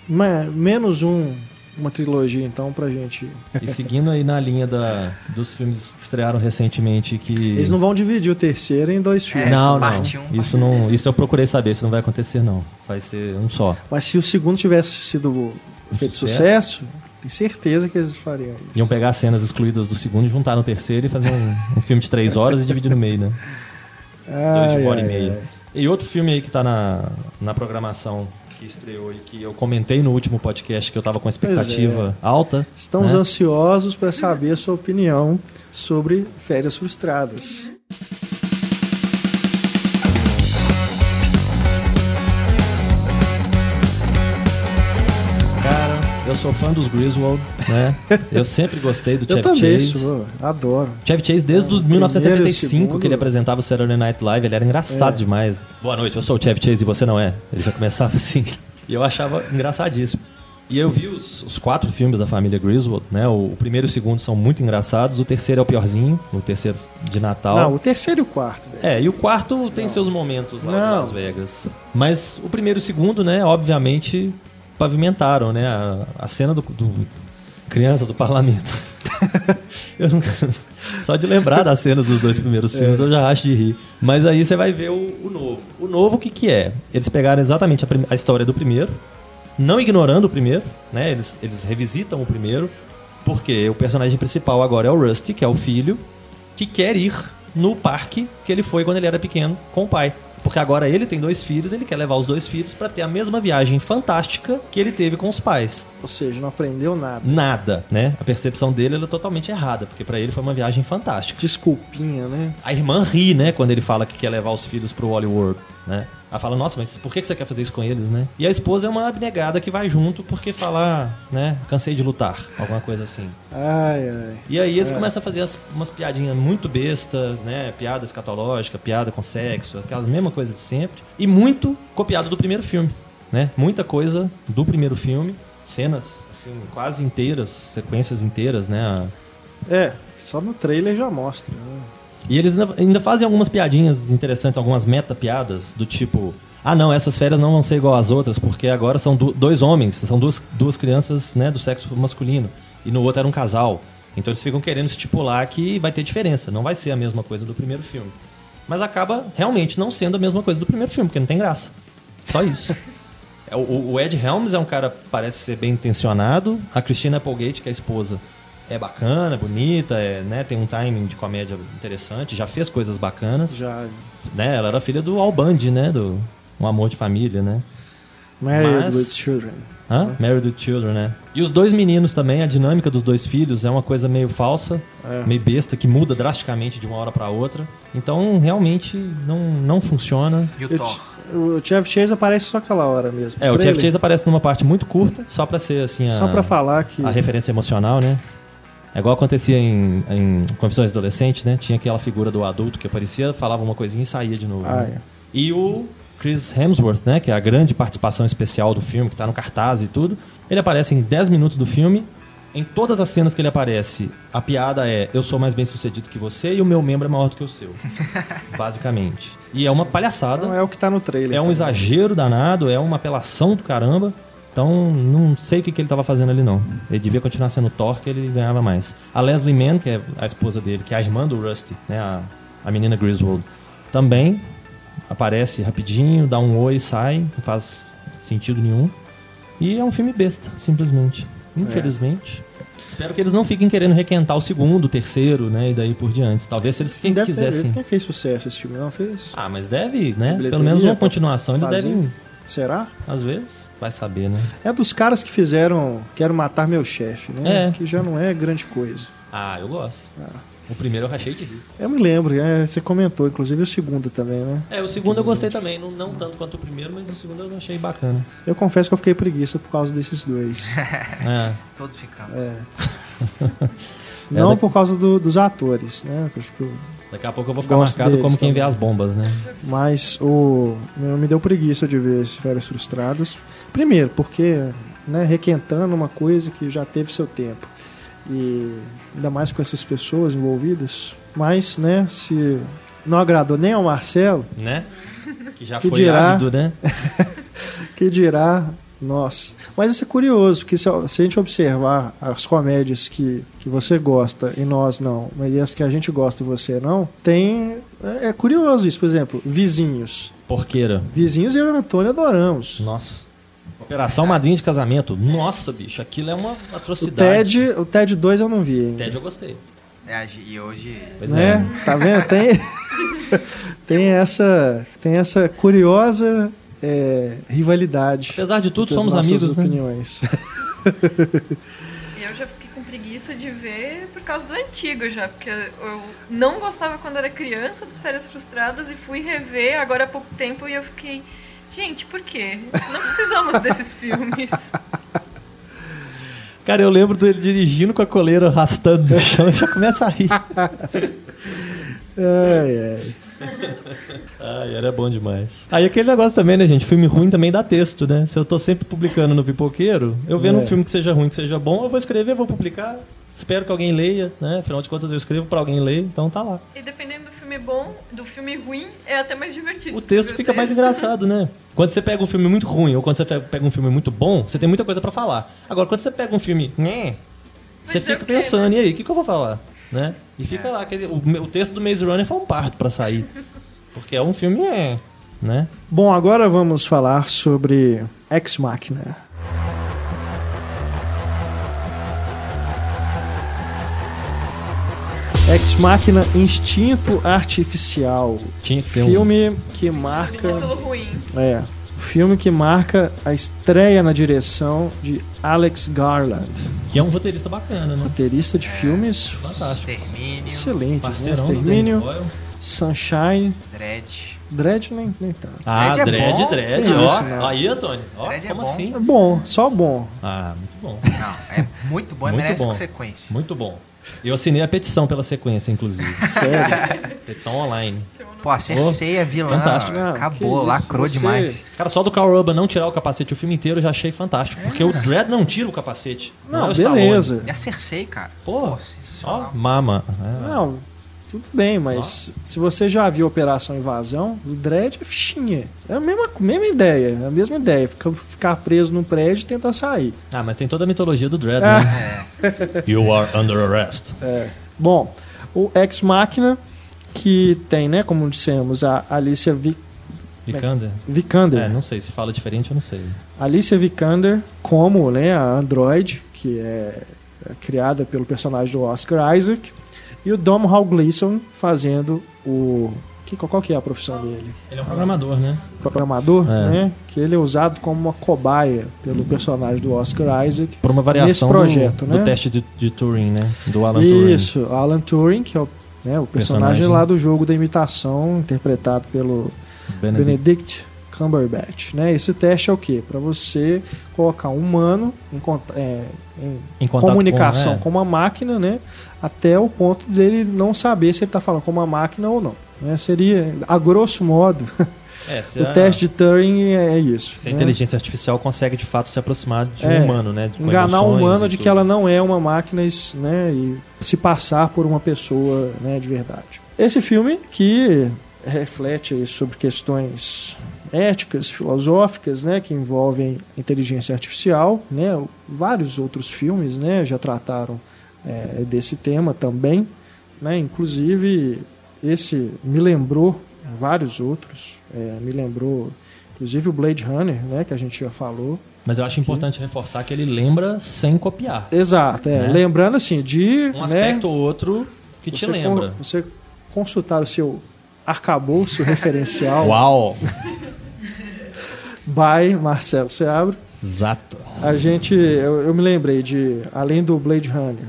Mas, menos um, uma trilogia, então, pra gente. E seguindo aí na linha da, dos filmes que estrearam recentemente que. Eles não vão dividir o terceiro em dois filmes. não, não. parte um, isso não. Isso eu procurei saber, isso não vai acontecer, não. Vai ser um só. Mas se o segundo tivesse sido feito sucesso. sucesso, tenho certeza que eles fariam isso. Iam pegar as cenas excluídas do segundo, juntar no terceiro e fazer um, um filme de três horas e dividir no meio, né? Dois de Ai, uma hora e ai, meia. ai. E outro filme aí que tá na, na programação que estreou e que eu comentei no último podcast que eu tava com expectativa alta. Estamos né? ansiosos para saber a sua opinião sobre férias frustradas. Eu sou fã dos Griswold, né? Eu sempre gostei do Chevy também Chase. sou, adoro. Chevy Chase, desde É, primeiro e 1975, segundo. que ele apresentava o Saturday Night Live, ele era engraçado É. demais. Boa noite, eu sou o Chevy Chase e você não é. Ele já começava assim. E eu achava engraçadíssimo. E eu vi os, os quatro filmes da família Griswold, né? O, o primeiro e o segundo são muito engraçados, o terceiro é o piorzinho, o terceiro de Natal. Não, o terceiro e o quarto, velho. É, e o quarto tem seus momentos lá em Não. Las Vegas. Mas o primeiro e o segundo, né, obviamente, pavimentaram, né, a, a cena do, do Crianças do Parlamento. Não- Só de lembrar das cenas dos dois primeiros filmes eu já acho de rir. Mas aí você vai ver o, o novo. O novo o que que é? Eles pegaram exatamente a, a história do primeiro, não ignorando o primeiro, né, eles, eles revisitam o primeiro, porque o personagem principal agora é o Rusty, que é o filho, que quer ir no parque que ele foi quando ele era pequeno com o pai. Porque agora ele tem dois filhos, ele quer levar os dois filhos para ter a mesma viagem fantástica que ele teve com os pais. Ou seja, não aprendeu nada. Nada, né? A percepção dele era totalmente errada, porque para ele foi uma viagem fantástica. Desculpinha, né? A irmã ri, né, quando ele fala que quer levar os filhos pro Hollywood, né? Ela fala, nossa, mas por que você quer fazer isso com eles, né? E a esposa é uma abnegada que vai junto porque fala, né, cansei de lutar, alguma coisa assim. Ai, ai. E aí eles começam a fazer as- umas piadinhas muito besta, né? Piada escatológica, piada com sexo, aquelas mesma coisa de sempre. E muito copiado do primeiro filme, né? Muita coisa do primeiro filme, cenas assim quase inteiras, sequências inteiras, né? É, só no trailer já mostra. Né? E eles ainda, ainda fazem algumas piadinhas interessantes, algumas meta-piadas, do tipo... Ah, não, essas férias não vão ser igual às outras, porque agora são du- dois homens, são duas, duas crianças né, do sexo masculino. E no outro era um casal. Então eles ficam querendo estipular que vai ter diferença, não vai ser a mesma coisa do primeiro filme. Mas acaba realmente não sendo a mesma coisa do primeiro filme, porque não tem graça. Só isso. É, O, o Ed Helms é um cara que parece ser bem intencionado. A Christina Applegate, que é a esposa, é bacana, bonita, é, né, tem um timing de comédia interessante, já fez coisas bacanas. Já. Né, ela era filha do Al Bundy, né? Do Um Amor de Família, né? Married Mas- with Children. Hã? Married with Children, né? E os dois meninos também, a dinâmica dos dois filhos é uma coisa meio falsa, É. meio besta, que muda drasticamente de uma hora pra outra. Então, realmente, não, não funciona. E o Thor? Chevy Chase aparece só aquela hora mesmo. É, o. Jeff Chase aparece numa parte muito curta, só pra ser, assim, a, Só pra falar que. a referência emocional, né? É igual acontecia em, em Confissões de Adolescente, né? Tinha aquela figura do adulto que aparecia, falava uma coisinha e saía de novo. Ah, né? é. E o Chris Hemsworth, né? Que é a grande participação especial do filme, que tá no cartaz e tudo. Ele aparece em 10 minutos do filme. Em todas as cenas que ele aparece, a piada é eu sou mais bem sucedido que você e o meu membro é maior do que o seu. basicamente. E é uma palhaçada. Não é o que tá no trailer. É um também. exagero danado, é uma apelação do caramba. Então, não sei o que, que ele estava fazendo ali, não. Ele devia continuar sendo Thor, que ele ganhava mais. A Leslie Mann, que é a esposa dele, que é a irmã do Rusty, né? A, a menina Griswold, também aparece rapidinho, dá um oi e sai, não faz sentido nenhum. E é um filme besta, simplesmente. Infelizmente. Espero que eles não fiquem querendo requentar o segundo, o terceiro, né? E daí por diante. Talvez se eles quem Deve ter- quisessem. Quem fez sucesso esse filme, não fez? Ah, mas deve, né? Pelo menos uma continuação eles devem. Será? Às vezes, vai saber, né? É dos caras que fizeram Quero Matar Meu Chefe, né? É. Que já não é grande coisa. Ah, eu gosto. O primeiro eu rachei de rir. Eu me lembro, é, você comentou, inclusive o segundo também, né? É, o segundo eu gostei também. Não, não tanto quanto o primeiro, mas o segundo eu achei bacana. Eu confesso que eu fiquei preguiça por causa desses dois. É. Todos ficamos. É. Não daqui- por causa do- dos atores, né? Eu acho que o- Daqui a pouco eu vou ficar Gosto marcado como quem vê também. as bombas, né? Mas o me deu preguiça de ver as férias frustradas. Primeiro, porque né, requentando uma coisa que já teve seu tempo. E ainda mais com essas pessoas envolvidas. Mas, né, se não agradou nem ao Marcelo, Né? Que já Que foi dirá- ávido, né? que dirá nós. Mas isso é curioso, porque se, a gente observar as comédias que, que você gosta e nós não, mas as que a gente gosta e você não, tem. É, é curioso isso, por exemplo, Vizinhos. Porqueira. Vizinhos eu e o Antônio adoramos. Nossa. Operação Madrinha de Casamento. Nossa, bicho, aquilo é uma O atrocidade. TED, o TED 2 eu não vi ainda. TED eu gostei. É, e hoje. Pois né? é. Tá vendo? Tem, tem, essa, tem essa curiosa é, rivalidade. Apesar de tudo, somos amigos, né? opiniões. Eu já fiquei com preguiça de ver por causa do antigo já, porque eu não gostava quando era criança das Férias Frustradas e fui rever agora há pouco tempo e eu fiquei, gente, por quê? Não precisamos desses filmes. Cara, eu lembro dele dirigindo com a coleira arrastando no chão e já começa a rir. Ai, ai. Ai, era bom demais. Aí aquele negócio também, né, gente? Filme ruim também dá texto, né? Se eu tô sempre publicando no pipoqueiro, eu vendo É. um filme que seja ruim, que seja bom, eu vou escrever, vou publicar. Espero que alguém leia, né? Afinal de contas, eu escrevo pra alguém ler, então tá lá. E dependendo do filme bom, do filme ruim, é até mais divertido. O texto fica mais texto. engraçado, né? Quando você pega um filme muito ruim ou quando você pega um filme muito bom, você tem muita coisa pra falar. Agora, quando você pega um filme, né? Você é fica pensando, e aí, o que, que eu vou falar? Né? E fica lá, aquele, o, o texto do Maze Runner foi um parto pra sair. Porque é um filme, é, né? Bom, agora vamos falar sobre Ex Machina. Ex Machina Instinto Artificial. Tinha que ter um- Filme que Um marca. título ruim. É. Filme que marca a estreia na direção de Alex Garland, Que é um roteirista bacana, né? roteirista de filmes Fantástico. Extermínio, excelentes, né? Extermínio. Sunshine, Dread. Dread nem, nem tanto. Ah, Dredd é Dredd? Dredd, Que ó. isso, né? Aí, Antônio. Ó, Dredd é como bom. assim? É bom, só bom. Ah, muito bom. Não, é muito bom Muito merece bom. consequência. Muito bom. Eu assinei a petição pela sequência, inclusive. Sério. petição online. Pô, a Cersei, a vilã, Fantástico. Não, acabou, lacrou você- demais. Cara, só do Carl Urban não tirar o capacete o filme inteiro eu já achei fantástico. Porque o Dredd não tira o capacete. Não, é o Stallone. beleza. E a Cersei, cara. Pô, Pô, Ó, mama. É. Não, tudo bem, mas se você já viu Operação Invasão, o Dredd é fichinha. É a mesma, mesma ideia, é a mesma ideia. Ficar, ficar preso num prédio e tentar sair. Ah, mas tem toda a mitologia do Dredd, Ah. né? You are under arrest. Bom, o Ex Machina, que tem, né, como dissemos, a Alicia Vi- Vikander? Vikander. É, não sei. Se fala diferente, eu não sei. Alicia Vikander como né, a Android, que é, é criada pelo personagem do Oscar Isaac, e o Dom Hall Gleason fazendo o... Que, qual que é a profissão dele? Ele é um programador, né? programador, É. né? Que ele é usado como uma cobaia pelo personagem do Oscar Isaac. Por uma variação Nesse projeto, do, né? do teste de, de Turing, né? Do Alan Turing. Isso, Alan Turing, que é o, né, o personagem, Personagem. lá do jogo da imitação, interpretado pelo Benedict. Benedict Cumberbatch. Né? Esse teste é o quê? Para você colocar um humano em, é, em Em comunicação com- é. com uma máquina, né? Até o ponto dele não saber se ele está falando com uma máquina ou não. Né? Seria, a grosso modo, É, o a, teste de Turing é isso. se a né? inteligência artificial consegue de fato se aproximar de um É, humano, né? Com enganar o humano de que ela não é uma máquina né, e se passar por uma pessoa né, de verdade. Esse filme que reflete sobre questões éticas, filosóficas, né, que envolvem inteligência artificial, né, vários outros filmes, né, já trataram é, desse tema também, né, inclusive esse me lembrou vários outros, é, me lembrou inclusive o Blade Runner, né, que a gente já falou, Mas eu acho importante reforçar que ele lembra sem copiar. Exato, é. Né? Lembrando assim, de. Um né, aspecto ou outro que te lembra. con- você consultar o seu arcabouço referencial Uau! by Marcelo Seabra. Exato. A gente. Eu, eu me lembrei de, além do Blade Runner,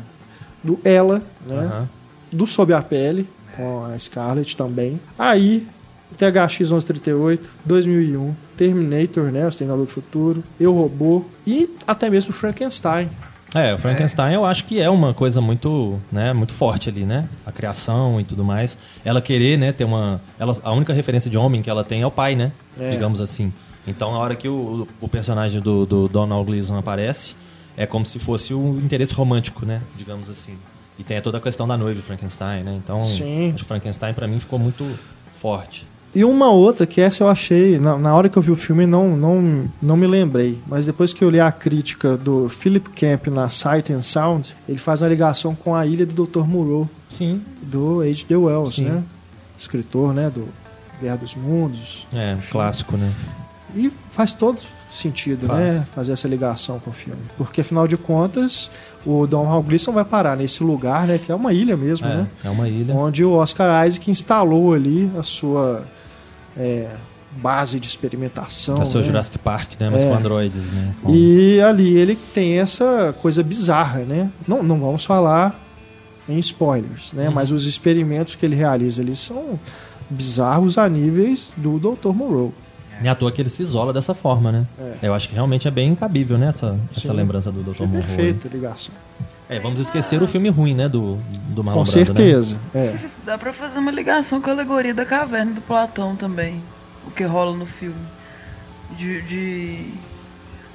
do Ela, né? Do Sob a Pele, com a Scarlett também. Aí, THX 1138, 2001, Terminator, né? O Exterminador do Futuro, Eu Robô e até mesmo Frankenstein. É, o Frankenstein eu acho que é uma coisa muito, né, muito forte ali, né? A criação e tudo mais. Ela querer, né, ter uma... Ela, a única referência de homem que ela tem é o pai, né? É. Digamos assim. Então, na hora que o, o personagem do, do Donald Gleason aparece, é como se fosse o interesse romântico, né? Digamos assim. E tem toda a questão da noiva de Frankenstein, né? Então, Sim. acho que Frankenstein pra mim ficou muito forte. E uma outra que essa eu achei, na, na hora que eu vi o filme não, não, não me lembrei, mas depois que eu li a crítica do Philip Camp na Sight and Sound, ele faz uma ligação com a ilha do Dr. Moreau, Sim. do H.G. Wells, Sim. né? Escritor, né, do Guerra dos Mundos. É, clássico, né? E faz todo sentido, Faz. né, fazer essa ligação com o filme. Porque afinal de contas, o Don Hall Gleason vai parar nesse lugar, né, que é uma ilha mesmo, É, né? é uma ilha. onde o Oscar Isaac instalou ali a sua é, base de experimentação. É o seu né? Jurassic Park, né? Mas É. com androides, né? Com- E ali ele tem essa coisa bizarra, né? Não, não vamos falar em spoilers, né? Uhum. Mas os experimentos que ele realiza ali são bizarros a níveis do Dr. Moreau. Nem à toa que ele se isola dessa forma, né? Eu acho que realmente é bem cabível, né? Essa, essa lembrança do Dr. Achei Monroe. perfeita a ligação. É, vamos esquecer o filme ruim, né? Do, do Marlon Com Brando, né? certeza. É. Dá pra fazer uma ligação com a alegoria da caverna do Platão também. O que rola no filme. De, de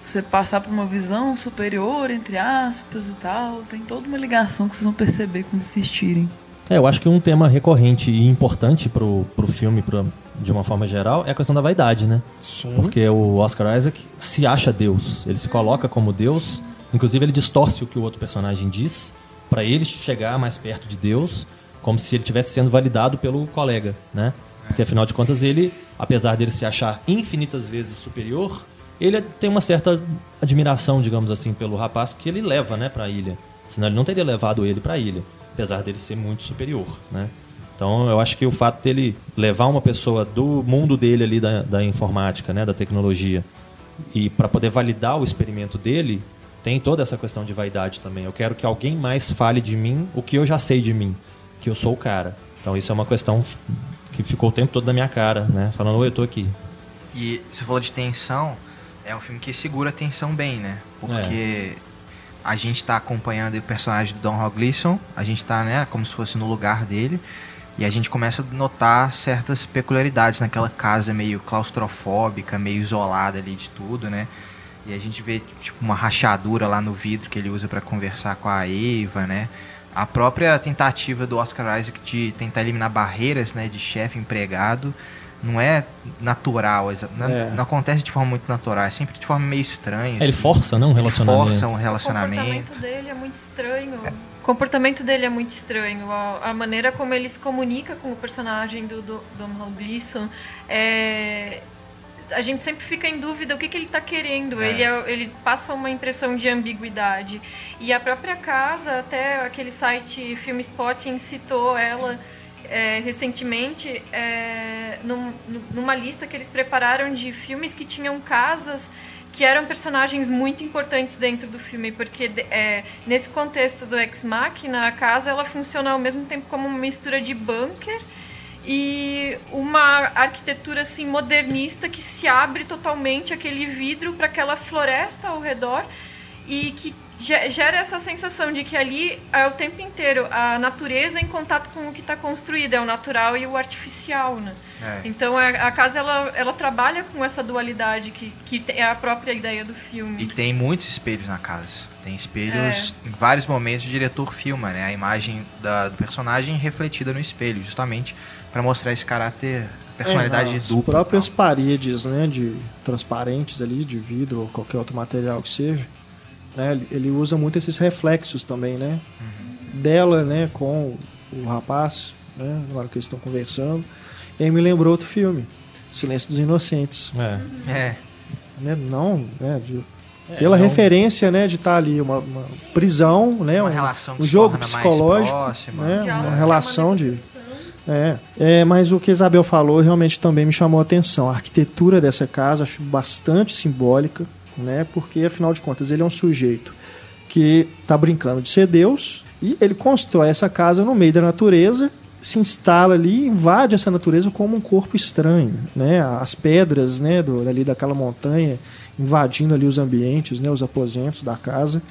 você passar por uma visão superior, entre aspas e tal. Tem toda uma ligação que vocês vão perceber quando assistirem. É, eu acho que um tema recorrente e importante pro, pro filme, pro, de uma forma geral, é a questão da vaidade, né? Sim. Porque o Oscar Isaac se acha Deus, ele se coloca como Deus, inclusive ele distorce o que o outro personagem diz para ele chegar mais perto de Deus, como se ele estivesse sendo validado pelo colega, né? Porque afinal de contas ele, apesar dele se achar infinitas vezes superior, ele tem uma certa admiração, digamos assim, pelo rapaz que ele leva, né, para a ilha. Senão ele não teria levado ele para a ilha, apesar dele ser muito superior, né? Então eu acho que o fato dele levar uma pessoa do mundo dele ali da, da informática, né, da tecnologia, e para poder validar o experimento dele, tem toda essa questão de vaidade também. Eu quero que alguém mais fale de mim o que eu já sei de mim, que eu sou o cara. Então isso é uma questão que ficou o tempo todo na minha cara, né? Falando, oi, eu tô aqui. E você falou de tensão, é um filme que segura a tensão bem, né? Porque a gente tá acompanhando o personagem do Don Gleason, a gente tá, né, como se fosse no lugar dele, e a gente começa a notar certas peculiaridades naquela casa meio claustrofóbica, meio isolada ali de tudo, né? E a gente vê tipo uma rachadura lá no vidro que ele usa para conversar com a Eva, né? A própria tentativa do Oscar Isaac de tentar eliminar barreiras, né, de chefe empregado, não é natural, não, É. não acontece de forma muito natural, é sempre de forma meio estranha. Ele assim. força, não, um Ele relacionamento. força um O relacionamento. comportamento dele é muito estranho. O comportamento dele é muito estranho. A, a maneira como ele se comunica com o personagem do, do Domhnall Gleeson é... A gente sempre fica em dúvida o que, que ele está querendo. É. Ele, é- ele passa uma impressão de ambiguidade. E a própria casa, até aquele site Filmspotting citou ela é, recentemente é, num- numa lista que eles prepararam de filmes que tinham casas que eram personagens muito importantes dentro do filme, porque é, nesse contexto do Ex Machina, a casa ela funciona ao mesmo tempo como uma mistura de bunker e uma arquitetura assim modernista que se abre totalmente aquele vidro para aquela floresta ao redor e que ge- gera essa sensação de que ali é o tempo inteiro a natureza em contato com o que está construído, é o natural e o artificial, né? É. Então a, a casa ela, ela trabalha com essa dualidade que, que é a própria ideia do E filme. tem muitos espelhos na casa. Tem espelhos em vários momentos o diretor filma, né? A imagem da- do personagem refletida no espelho, justamente para mostrar esse caráter, personalidade É, as dupla. próprias e tal. paredes, né, de transparentes ali, de vidro ou qualquer outro material que seja, né, ele- usa muito esses reflexos também, né, dela, né, com o rapaz, né, na hora que eles estão conversando. E aí me lembrou outro filme, Silêncio dos Inocentes, É. É, né, não, né, de- É, pela não- referência, né, de estar ali uma, uma prisão, né, uma um, relação um jogo psicológico, próxima. né, uma é relação de é, é, mas o que a Isabel falou realmente também me chamou a atenção. A arquitetura dessa casa acho bastante simbólica, né? Porque afinal de contas ele é um sujeito que está brincando de ser Deus e ele constrói essa casa no meio da natureza, se instala ali, invade essa natureza como um corpo estranho, né? As pedras, né? Do, ali daquela montanha invadindo ali os ambientes, né? Os aposentos da casa.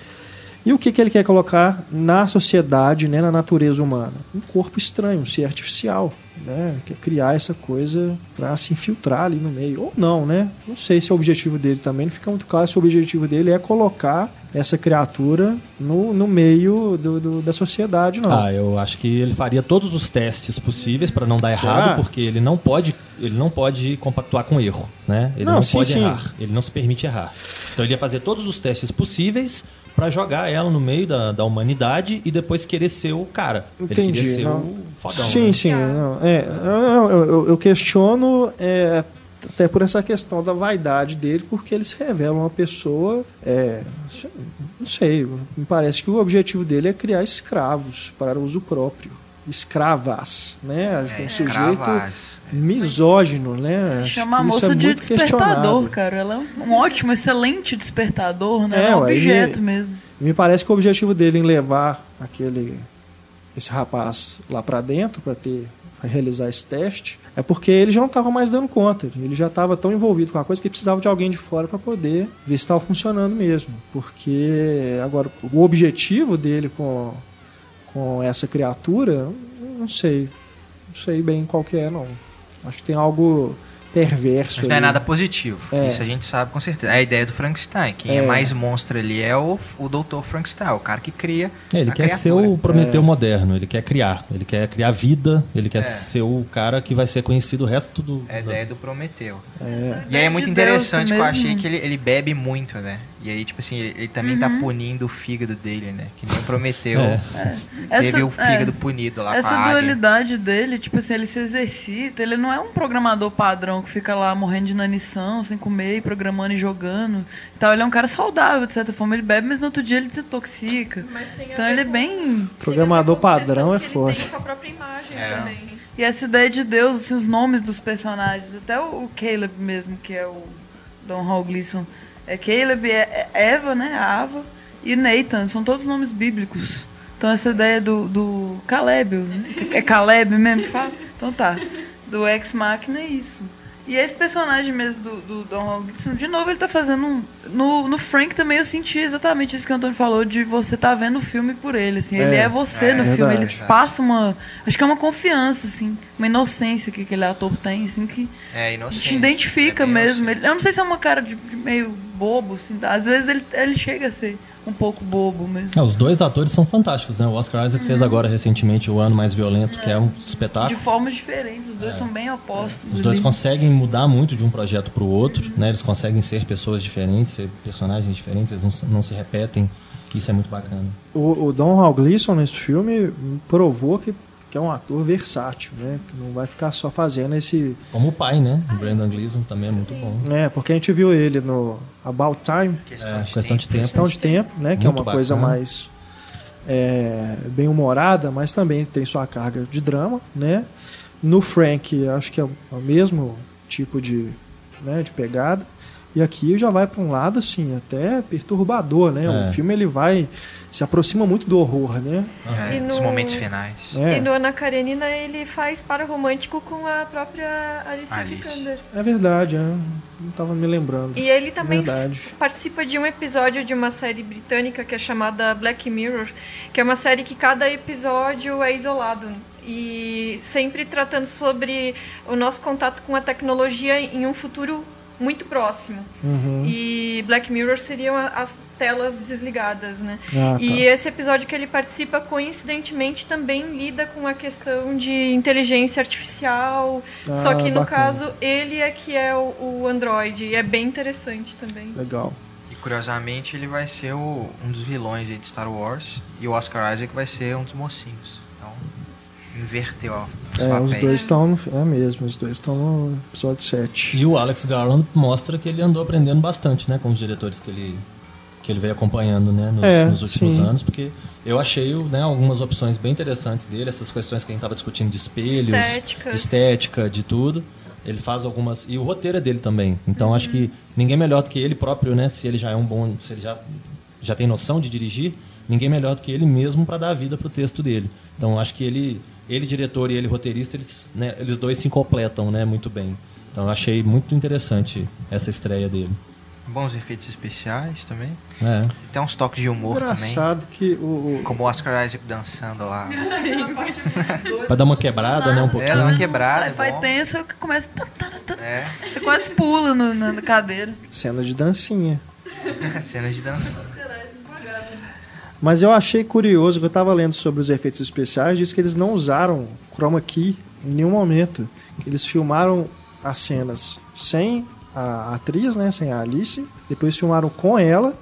E o que, que ele quer colocar na sociedade, né, na natureza humana? Um corpo estranho, um ser artificial. Né? Quer criar essa coisa para se infiltrar ali no meio. Ou não, né? Não sei se é o objetivo dele também, não fica muito claro se o objetivo dele é colocar essa criatura no, no meio do, do- da sociedade, não. Ah, eu acho que ele faria todos os testes possíveis para não dar Será? errado, porque ele não pode, ele não pode compactuar com erro, né? Ele Não, não, sim, pode sim. errar, ele não se permite errar. Então ele ia fazer todos os testes possíveis para jogar ela no meio da, da humanidade e depois querer ser o cara. ele Entendi. queria ser não. o fodão. sim, né? sim. não, é, eu, eu- eu- eu questiono é, até por essa questão da vaidade dele, porque ele se revela uma pessoa. é, não sei, me parece que o objetivo dele é criar escravos para uso próprio. Escravas, né? Acho que é um sujeito escravas. misógino, né? Chama a moça é de despertador, cara. Ela é um ótimo, excelente despertador, né? É, Ela é um ué, objeto e- mesmo. Me parece que o objetivo dele em levar aquele esse rapaz lá para dentro para ter realizar esse teste, é porque ele já não estava mais dando conta. Ele já estava tão envolvido com a coisa que ele precisava de alguém de fora para poder ver se estava funcionando mesmo. Porque agora o objetivo dele com, com essa criatura, não sei. Não sei bem qual que é, não. Acho que tem algo perverso. Mas não é nada positivo. É. Isso a gente sabe com certeza. É a ideia do Frankenstein. Quem é, É. mais monstro ali é o, o Dr. Frankenstein, o cara que cria. É, ele a quer ser criatura. o Prometeu moderno, ele quer criar, ele quer criar vida, ele quer É. ser o cara que vai ser conhecido o resto do. É a ideia do Prometeu. É, E aí é muito interessante que eu achei que ele, ele bebe muito, né? E aí, tipo assim, ele, ele também tá punindo o fígado dele, né? Que nem o Prometeu. É. Teve o é. fígado punido lá com a Essa águia. dualidade dele, tipo assim, ele se exercita, ele não é um programador padrão que fica lá morrendo de inanição, sem comer, e programando e jogando. Então ele é um cara saudável, de certa forma. Ele bebe, mas no outro dia ele desintoxica. Mas tem a Então ele é bem. Programador padrão é que ele a própria imagem É. também. E essa ideia de Deus, assim, os nomes dos personagens, até o, o Caleb mesmo, que é o Don Hall Gleason. É Caleb, é, é Eva, né? A Ava, e Nathan, são todos nomes bíblicos. Então essa ideia do, do Caleb, é Caleb mesmo que fala? Então tá. Do Ex Machina é isso. E esse personagem mesmo do, do Don Gleason, de novo ele tá fazendo um... No, no Frank também eu senti exatamente isso que o Antônio falou, de você tá vendo o filme por ele, assim. Ele É, é você é no filme, ele verdade. te passa uma... Acho que é uma confiança, assim. Uma inocência que aquele ator tem, assim, que É inocente. te identifica é mesmo. Ele- eu não sei se é uma cara de, de meio bobo, assim. Às vezes ele, ele chega a ser um pouco bobo mesmo. É, os dois atores são fantásticos, né? O Oscar Isaac fez agora recentemente o Ano Mais Violento, que é um De espetáculo. formas diferentes, os dois são bem opostos. Os dois conseguem mudar muito de um projeto para o outro, né? Eles conseguem ser pessoas diferentes, ser personagens diferentes, eles não, se- não se repetem. Isso é muito bacana. O, o Don Hall Gleason nesse filme provou que, que é um ator versátil, né? Que não vai ficar só fazendo esse. Como o pai, né? O Brandon Gleeson também é muito bom. É, porque a gente viu ele no About Time, Questão, É, de, questão de tempo. tempo. questão de tempo, né? Que é uma coisa bacana. mais é, bem humorada, mas também tem sua carga de drama, né? No Frank, acho que é o é o mesmo tipo de, né, de pegada. E aqui já vai para um lado assim, até perturbador, né? É. O filme ele vai se aproxima muito do horror, né? É, E Os momentos finais. É, E no Ana Karenina ele faz para romântico com a própria Alicia Alice. Vikander. é verdade, eu não estava me lembrando. E ele também Verdade. participa de um episódio de uma série britânica que é chamada Black Mirror, que é uma série que cada episódio é isolado e sempre tratando sobre o nosso contato com a tecnologia em um futuro muito próximo. Uhum. E Black Mirror seriam as telas desligadas, né? Ah, E tá. esse episódio que ele participa, coincidentemente, também lida com a questão de inteligência artificial. Ah, só que, no bacana. caso, ele é que é o, o Android. E é bem interessante também. Legal. E curiosamente ele vai ser o- um dos vilões de Star Wars. E o Oscar Isaac vai ser um dos mocinhos. Inverteu ó, os É, papéis. os dois estão no. É mesmo, os dois estão no episódio 7. E o Alex Garland mostra que ele andou aprendendo bastante, né, com os diretores que ele que ele veio acompanhando, né, nos, É, nos últimos sim. anos, porque eu achei, né, algumas opções bem interessantes dele, essas questões que a gente estava discutindo de espelhos, Estéticas. de estética, de tudo. Ele faz algumas e o roteiro é dele também. Então acho que ninguém melhor do que ele próprio, né, se ele já é um bom, se ele já já tem noção de dirigir, ninguém melhor do que ele mesmo para dar vida pro texto dele. Então acho que ele, ele diretor e ele roteirista, eles, né, eles dois se completam, né, muito bem. Então eu achei muito interessante essa estreia dele. Bons efeitos especiais também. É. Tem uns toques de humor também. Engraçado que o, o- Como o Oscar Isaac dançando lá. Pra dar uma quebrada, né, um É, pouquinho. dá uma quebrada. é Sci-fi bom. tenso que começa. tá, tá, tá, É, Você quase pula no- na, na cadeira. cena de dancinha. cenas de dança. Mas eu achei curioso que eu estava lendo sobre os efeitos especiais, diz que eles não usaram chroma key em nenhum momento. Eles filmaram as cenas sem a atriz, né, sem a Alice, depois filmaram com ela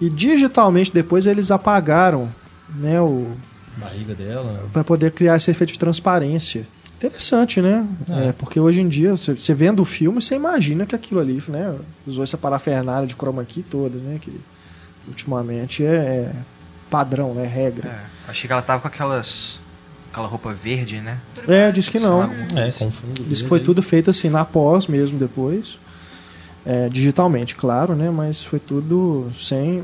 e digitalmente depois eles apagaram, né, o Barriga dela. para poder criar esse efeito de transparência. Interessante, né? É, porque hoje em dia, você, você vendo o filme, você imagina que aquilo ali, né? Usou essa parafernália de chroma key toda, né? Que ultimamente é, é padrão, né? Regra. É, achei que ela tava com aquelas. aquela roupa verde, né? É, diz que não. É, assim. que verde foi tudo feito assim na pós mesmo depois. É, digitalmente, claro, né? Mas foi tudo sem.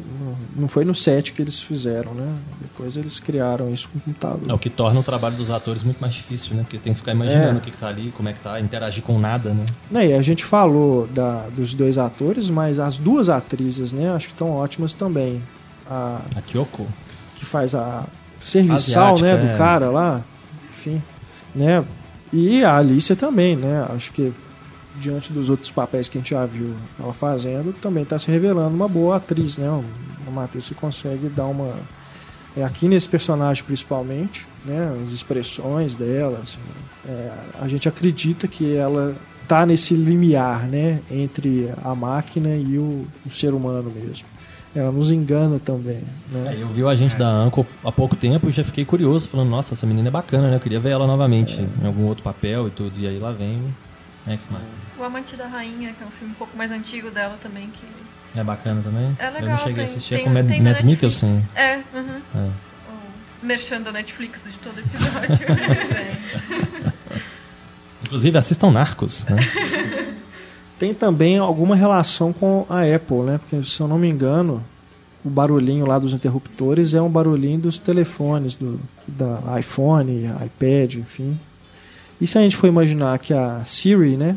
Não foi no set que eles fizeram, né? Depois eles criaram isso com o computador. É o que torna o trabalho dos atores muito mais difícil, né? Porque tem que ficar imaginando É. o que, que tá ali, como é que tá, interagir com nada, né? Né, E a gente falou da, dos dois atores, mas as duas atrizes, né? Acho que estão ótimas também. A A Kyoko. que faz a serviçal, Asiática, né? Do é. cara lá. Enfim. Né? E a Alicia também, né? Acho que diante dos outros papéis que a gente já viu ela fazendo, também está se revelando uma boa atriz, né? Uma atriz que consegue dar uma. É, aqui nesse personagem principalmente, né? As expressões dela, assim, é, a gente acredita que ela tá nesse limiar, né? Entre a máquina e o, o ser humano mesmo. Ela nos engana também, né? É, eu vi o agente da Anco há pouco tempo e já fiquei curioso, falando, nossa, essa menina é bacana, né? Eu queria ver ela novamente em algum outro papel e tudo. E aí lá vem X-Men. O Amante da Rainha, que é um filme um pouco mais antigo dela também, que É bacana também? é legal. eu não cheguei tem, a assistir, tem, é com Mad, Mads Netflix. Mikkelsen. É, uhum. É. O merchan da Netflix de todo episódio. Inclusive, assistam Narcos, né? Tem também alguma relação com a Apple, né? Porque, se eu não me engano, o barulhinho lá dos interruptores é um barulhinho dos telefones, do da iPhone, iPad, enfim. E se a gente for imaginar que a Siri, né,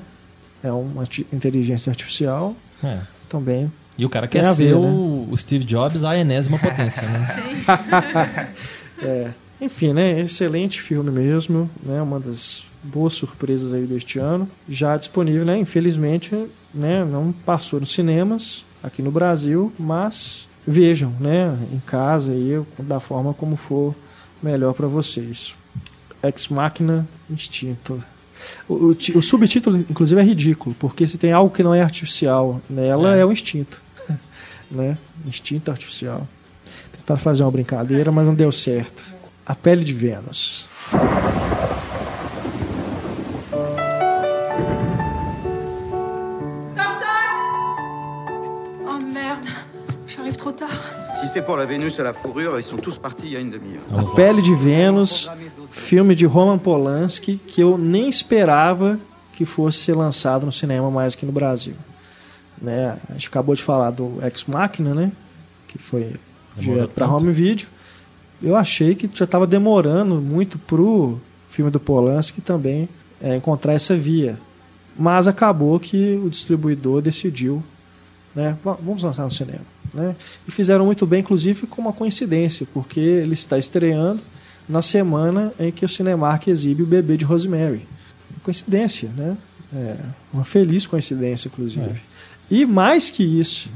é uma inteligência artificial, É. também E o cara quer a ser ver, né? o, o Steve Jobs à enésima potência, né? É, enfim, né? Excelente filme mesmo, né? Uma das boas surpresas aí deste ano. Já disponível, né? Infelizmente, né? Não passou nos cinemas aqui no Brasil, mas vejam, né? Em casa aí, da forma como for melhor para vocês. Ex Machina Instinto. O, o o subtítulo, inclusive, é ridículo, porque se tem algo que não é artificial nela, É. é, o instinto. né? Instinto artificial. Tentaram fazer uma brincadeira, mas não deu certo. A pele de Vênus. Oh merde, j'arrive trop tard. Si c'est pour la Vénus à la fourrure, ils sont tous partis il y a une demi-heure. Vamos A. Pele de Vênus, filme de Roman Polanski, que eu nem esperava que fosse ser lançado no cinema mais aqui no Brasil. Né? A gente acabou de falar do Ex Machina, né? que foi Demorou direto para home video. Eu achei que já estava demorando muito pro filme do Polanski também é, encontrar essa via. Mas acabou que o distribuidor decidiu, né? "Va- Vamos lançar no cinema. Né? E fizeram muito bem, inclusive com uma coincidência, porque ele está estreando na semana em que o Cinemark exibe o bebê de Rosemary. Coincidência, né? É, uma feliz coincidência, inclusive. E mais que isso,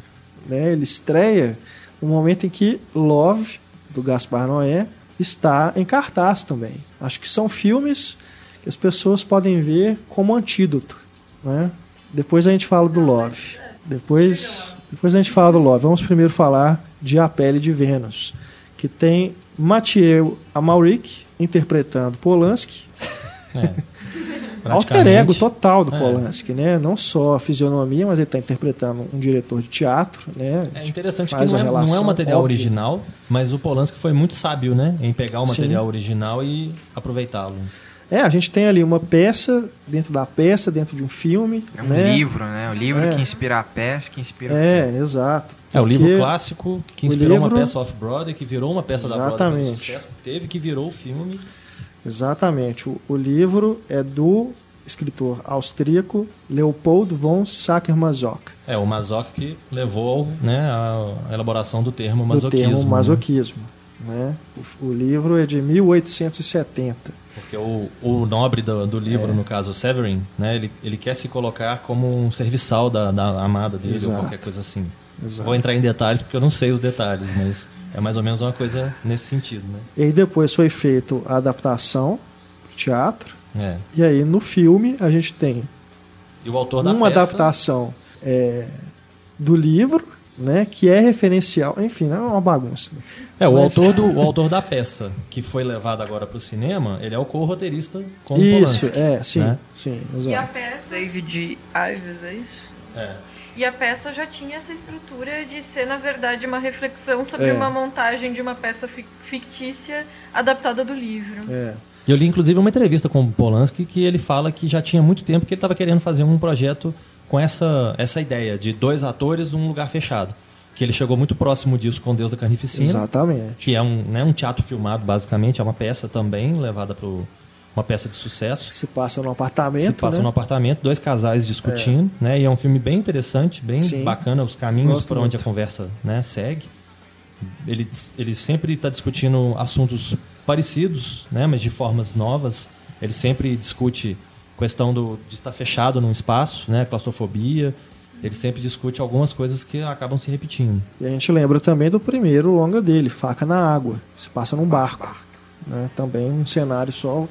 né? ele estreia no momento em que Love, do Gaspar Noé, está em cartaz também. Acho que são filmes que as pessoas podem ver como antídoto. Né? Depois a gente fala do Love. Depois, depois a gente fala do Love. Vamos primeiro falar de A Pele de Vênus, que tem Mathieu Amalric interpretando Polanski. É. Alter ego total do É. Polanski, né? Não só a fisionomia, mas ele está interpretando um diretor de teatro, né? É interessante que não a é, não é um material óbvia. original, mas o Polanski foi muito sábio, né? Em pegar o Sim. material original e aproveitá-lo. É, a gente tem ali uma peça dentro da peça, dentro de um filme, É um né? livro, né? O livro É. que inspira a peça, que inspira o É, exato. É o livro clássico que o inspirou uma livro- peça off-Broadway, que virou uma peça da Broadway Exatamente. sucesso, que teve, que virou o filme. Exatamente. O, o livro é do escritor austríaco Leopold von Sacher-Masoch, É, o Mazoc que levou né, à elaboração do termo do masoquismo. termo né? masoquismo. Né? O, o livro é de 1870. Porque o, o nobre do, do livro, É. no caso, Severin, né, ele, ele quer se colocar como um serviçal da, da amada dele Exato. ou qualquer coisa assim. Exato. Vou entrar em detalhes porque eu não sei os detalhes, mas é mais ou menos uma coisa nesse sentido, né? E aí depois foi feita a adaptação pro teatro. É. E aí no filme a gente tem E o autor da uma peça, adaptação é, do livro, né, que é referencial. Enfim, é uma bagunça. É, o, Mas- autor do, o autor da peça, que foi levado agora para o cinema, ele é o co-roteirista com o Isso, Polanski. é, sim, né? sim, e a peça David Ives, é isso? É. E a peça já tinha essa estrutura de ser, na verdade, uma reflexão sobre É. uma montagem de uma peça fic- fictícia adaptada do livro. É. Eu li inclusive uma entrevista com o Polanski que ele fala que já tinha muito tempo que ele estava querendo fazer um projeto com essa, essa ideia de dois atores num lugar fechado. Que ele chegou muito próximo disso com Deus da Carnificina, Exatamente. que é um, né, um teatro filmado, basicamente, é uma peça também levada para uma peça de sucesso. Se passa no apartamento, Se passa né? no apartamento, dois casais discutindo, né? E é um filme bem interessante, bem Sim. bacana, os caminhos por onde a conversa né, segue. Ele, ele sempre está discutindo assuntos parecidos, né? Mas de formas novas. Ele sempre discute questão do, de estar fechado num espaço, né? Claustrofobia. Ele sempre discute algumas coisas que acabam se repetindo. E a gente lembra também do primeiro longa dele, Faca na Água, se passa num barco. Né? Também um cenário só,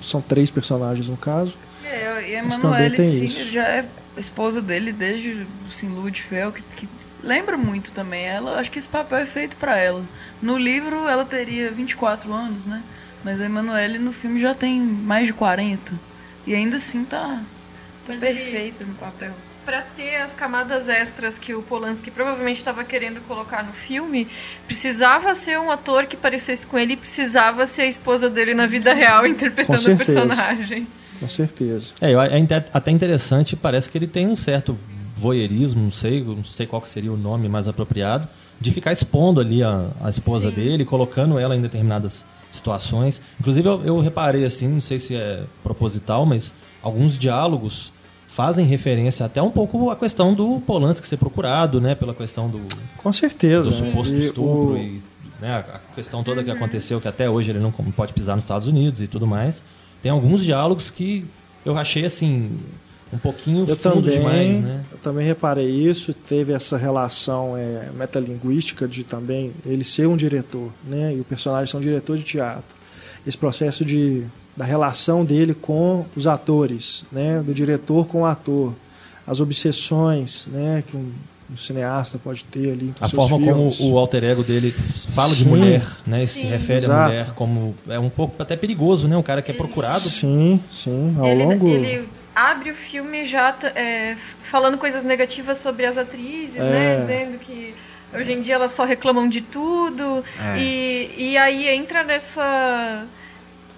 são três personagens no caso. É, e a Emanuele tem Singer isso. já é esposa dele desde assim, Lua de Fel, que, que lembra muito também. Ela, acho que esse papel é feito pra ela. No livro ela teria 24 anos, né? Mas a Emanuele no filme já tem mais de 40. E ainda assim tá, Mas perfeita no papel. Pra ter as camadas extras que o Polanski provavelmente estava querendo colocar no filme, precisava ser um ator que parecesse com ele e precisava ser a esposa dele na vida real interpretando o personagem. Com certeza. É, é até interessante, parece que ele tem um certo voyeurismo, não sei, não sei qual que seria o nome mais apropriado, de ficar expondo ali a, a esposa Sim. dele, colocando ela em determinadas situações. Inclusive, eu, eu reparei assim, não sei se é proposital, mas alguns diálogos fazem referência até um pouco à questão do Polanski ser procurado, né, pela questão do, Com certeza. do suposto E estupro o- e né, a questão toda que aconteceu, que até hoje ele não pode pisar nos Estados Unidos e tudo mais. Tem alguns diálogos que eu achei assim um pouquinho Eu fundo também, demais, né? eu também reparei isso. Teve essa relação é, metalinguística de também ele ser um diretor, né? E o personagem ser um diretor de teatro. Esse processo de da relação dele com os atores, né? Do diretor com o ator, as obsessões, né? Que um, um cineasta pode ter ali com A seus forma filmes. como o alter ego dele fala de Sim. mulher, né? e Se refere Exato. à mulher como é um pouco até perigoso, né? Um cara que é procurado. Sim, sim, ao ele, longo. ele abre o filme já é, falando coisas negativas sobre as atrizes, É. né? Dizendo que hoje em dia elas só reclamam de tudo. É. E, e aí entra nessa.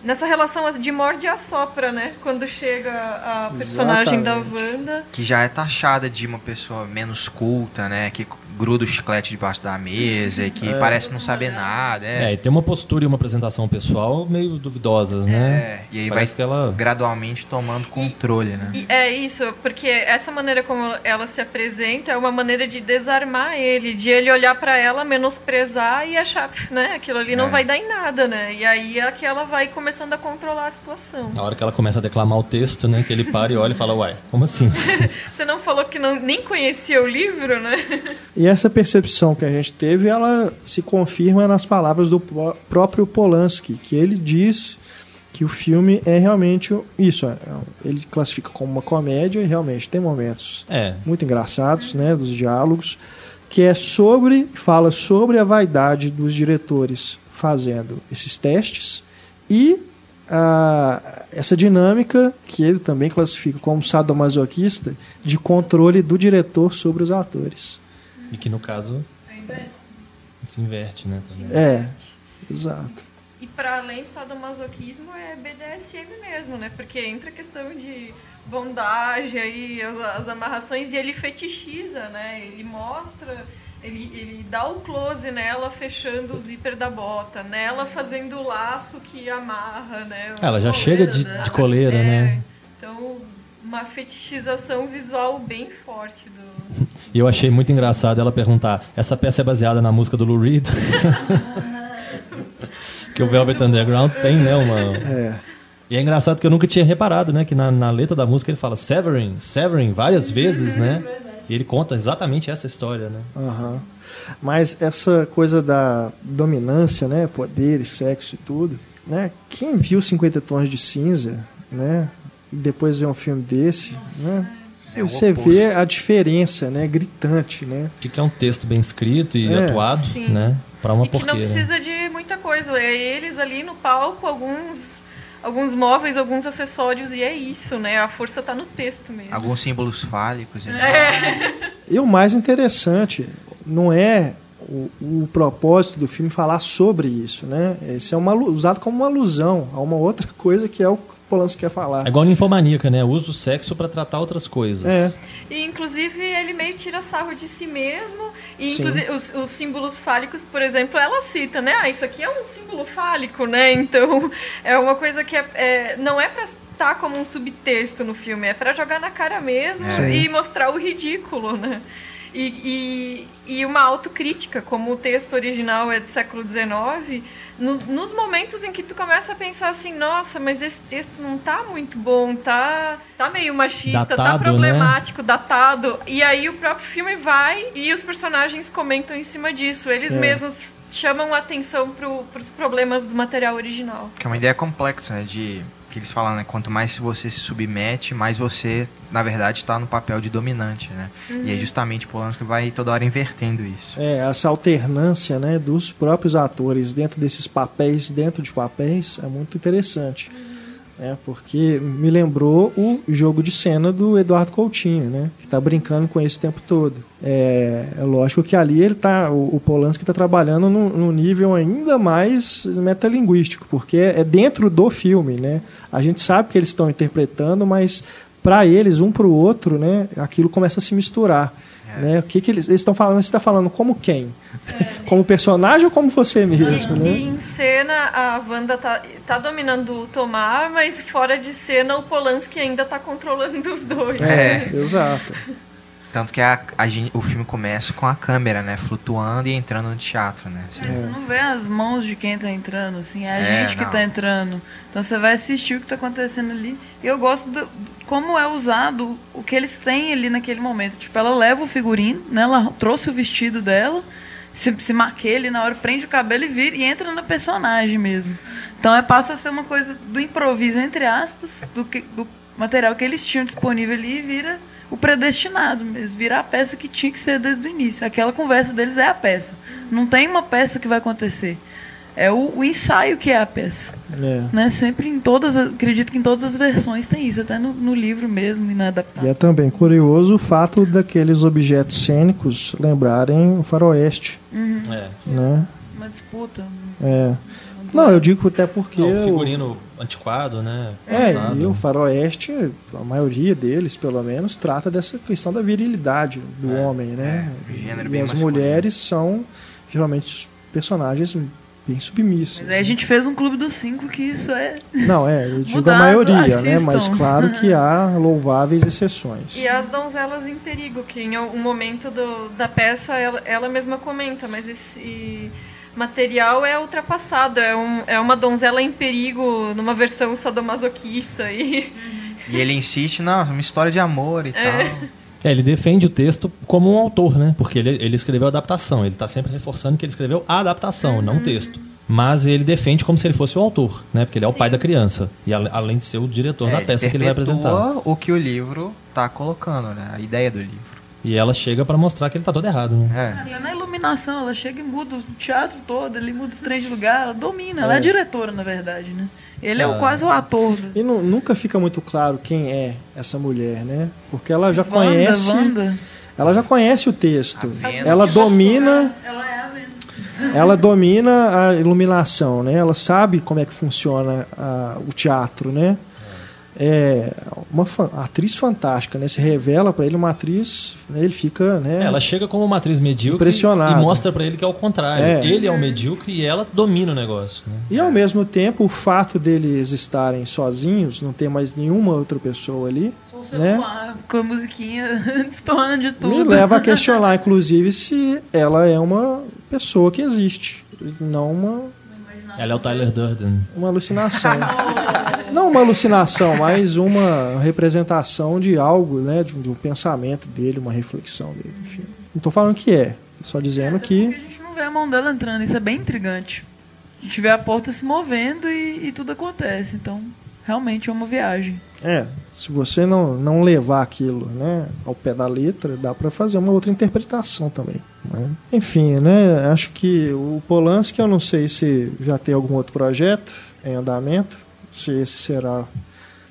Nessa relação de morde e assopra, né? Quando chega a personagem da Exatamente. Wanda. Que já é taxada de uma pessoa menos culta, né? Que gruda o chiclete debaixo da mesa e que parece não saber nada. É, É, e tem uma postura e uma apresentação pessoal meio duvidosas, né? É, e aí Parece vai que ela gradualmente tomando controle, né? E é isso, porque essa maneira como ela se apresenta é uma maneira de desarmar ele, de ele olhar pra ela, menosprezar e achar, né, aquilo ali não É. vai dar em nada, né? E aí é que ela vai começando a controlar a situação. Na hora que ela começa a declamar o texto, né? Que ele para e olha e fala, uai, como assim? Você não falou que não, nem conhecia o livro, né? E essa percepção que a gente teve, ela se confirma nas palavras do pró- próprio Polanski, que ele diz que o filme é realmente isso. é- Ele classifica como uma comédia e realmente tem momentos É, muito engraçados, né, dos diálogos, que é sobre, fala sobre a vaidade dos diretores fazendo esses testes e ah, essa dinâmica que ele também classifica como sadomasoquista de controle do diretor sobre os atores. E que no caso se inverte, né? também. É, exato. E para além só do masoquismo é BDSM mesmo, né? Porque entra a questão de bondagem aí, as, as amarrações e ele fetichiza, né? Ele mostra, ele, ele dá o close nela fechando o zíper da bota, nela fazendo o laço que amarra, né? Ela já chega de, de coleira, É, né? Então, uma fetichização visual bem forte do. E eu achei muito engraçado ela perguntar: essa peça é baseada na música do Lou Reed? que o Velvet Underground tem, né? Uma... É. E é engraçado que eu nunca tinha reparado, né? Que na, na letra da música ele fala Severin, Severin várias vezes, né? E ele conta exatamente essa história, né? Aham. Mas essa coisa da dominância, né, poder e sexo e tudo, né? Quem viu 50 tons de cinza, né, e depois vê um filme desse, né? É o você oposto. vê a diferença, né, gritante, né? Que que é um texto bem escrito e É. atuado, Sim. né? Pra uma e que não precisa de muita coisa. É eles ali no palco, alguns, alguns móveis, alguns acessórios, e é isso, né? A força tá no texto mesmo. Alguns símbolos fálicos. né? É. E o mais interessante não é o, o propósito do filme falar sobre isso, né? Esse é uma, usado como uma alusão a uma outra coisa que é o que o Polanski quer falar. É igual ninfomaníaca, né? Usa o sexo pra tratar outras coisas. É. E inclusive ele meio tira sarro de si mesmo. E Sim. inclusive os, os símbolos fálicos, por exemplo, ela cita, né? Ah, isso aqui é um símbolo fálico, né? Então é uma coisa que é, é- não é pra estar como um subtexto no filme, é pra jogar na cara mesmo Sim. e mostrar o ridículo, né? E, e, e uma autocrítica, como o texto original é do século XIX, no- nos momentos em que tu começa a pensar assim, nossa, mas esse texto não tá muito bom, tá, tá meio machista, tá Datado, né? problemático, datado. E aí o próprio filme vai e os personagens comentam em cima disso. Eles É. mesmos chamam a atenção pro, pros problemas do material original. Que é uma ideia complexa, né? De que eles falam, né? Quanto mais você se submete, mais você, na verdade, está no papel de dominante, né? E é justamente Polanski que vai toda hora invertendo isso. É, essa alternância né, dos próprios atores dentro desses papéis, dentro de papéis, é muito interessante. Né, porque me lembrou o jogo de cena do Eduardo Coutinho, né, que está brincando com isso o tempo todo. É, é lógico que ali ele tá, o, o Polanski está trabalhando num, nível ainda mais metalinguístico, porque é dentro do filme. Né? A gente sabe que eles estão interpretando, mas para eles, um para o outro, né, aquilo começa a se misturar. Né? O que, que eles estão falando? Você está falando como quem? Como personagem ou como você mesmo? E, né? em cena a Wanda tá, tá dominando o Tomar, mas fora de cena o Polanski ainda tá controlando os dois. É, exato. Tanto que a, a o filme começa com a câmera, né? Flutuando e entrando no teatro, né? Assim, Você não vê as mãos de quem tá entrando, assim, é a É, gente que não. tá entrando. Então você vai assistir o que tá acontecendo ali. E eu gosto do, como é usado o que eles têm ali naquele momento. Tipo, ela leva o figurino, né? Ela trouxe o vestido dela, se, se maquia ali na hora, prende o cabelo e vira e entra na personagem mesmo. Então é, passa a ser uma coisa do improviso, entre aspas, do, que, do material que eles tinham disponível ali e vira o predestinado mesmo, vira a peça que tinha que ser desde o início. Aquela conversa deles é a peça. Não tem uma peça que vai acontecer. É o, o ensaio que é a peça. É. Né? Sempre em todas, acredito que em todas as versões tem isso, até no, no livro mesmo e na E adaptação. é também curioso o fato daqueles objetos cênicos lembrarem o faroeste, É. né? Uma disputa. É. Não, eu digo até porque... Não, figurino antiquado, né? É, Passado. e o faroeste, a maioria deles, pelo menos, trata dessa questão da virilidade do homem, né? é, gênero e bem as masculino. mulheres são geralmente personagens bem submissas. Mas aí a gente fez um clube dos cinco que isso é. Não, é, eu digo Mudado, a maioria, né? assistam. Mas claro que há louváveis exceções. E as donzelas em perigo, que em um momento do, da peça ela, ela mesma comenta, mas esse material é ultrapassado, é, um, é uma donzela em perigo numa versão sadomasoquista e E ele insiste, não, é uma história de amor e tal. É, ele defende o texto como um autor, né? Porque ele, ele escreveu a adaptação. Ele está sempre reforçando que ele escreveu a adaptação, não o texto. Mas ele defende como se ele fosse o autor, né? Porque ele é o pai da criança. E a- além de ser o diretor É, da peça que ele vai apresentar. o que o livro tá colocando, né? A ideia do livro. E ela chega para mostrar que ele tá todo errado, né? É. Até na iluminação, ela chega e muda o teatro todo, ele muda os trem de lugar, ela domina, ela é a diretora, na verdade, né? Ele é o, Ah. quase o ator. do- E nu- nunca fica muito claro quem é essa mulher, né? Porque ela já Wanda, conhece, Wanda. ela já conhece o texto. Ela domina, Ela é a Vênus. ela domina a iluminação, né? Ela sabe como é que funciona a- o teatro, né? É uma fa- atriz fantástica, né? Se revela para ele uma atriz, né? ele fica, né? Ela chega como uma atriz medíocre Impressionado. e mostra para ele que é o contrário. É. Ele é o medíocre e ela domina o negócio. Né? E ao mesmo tempo, o fato deles estarem sozinhos, não ter mais nenhuma outra pessoa ali, né? celular, com a musiquinha destoando de tudo. Me leva a questionar, inclusive, se ela é uma pessoa que existe, não uma, Ela é o Tyler Durden. uma alucinação. Não uma alucinação, mas uma representação de algo, né? De um, de um pensamento dele, uma reflexão dele. Enfim. Não estou falando que é, só dizendo Porque que a gente não vê a mão dela entrando, isso é bem intrigante. A gente vê a porta se movendo e, e tudo acontece. Então, realmente é uma viagem. É, se você não, não levar aquilo né, ao pé da letra, dá para fazer uma outra interpretação também. né? Enfim, né, acho que o Polanski, eu não sei se já tem algum outro projeto em andamento, se esse será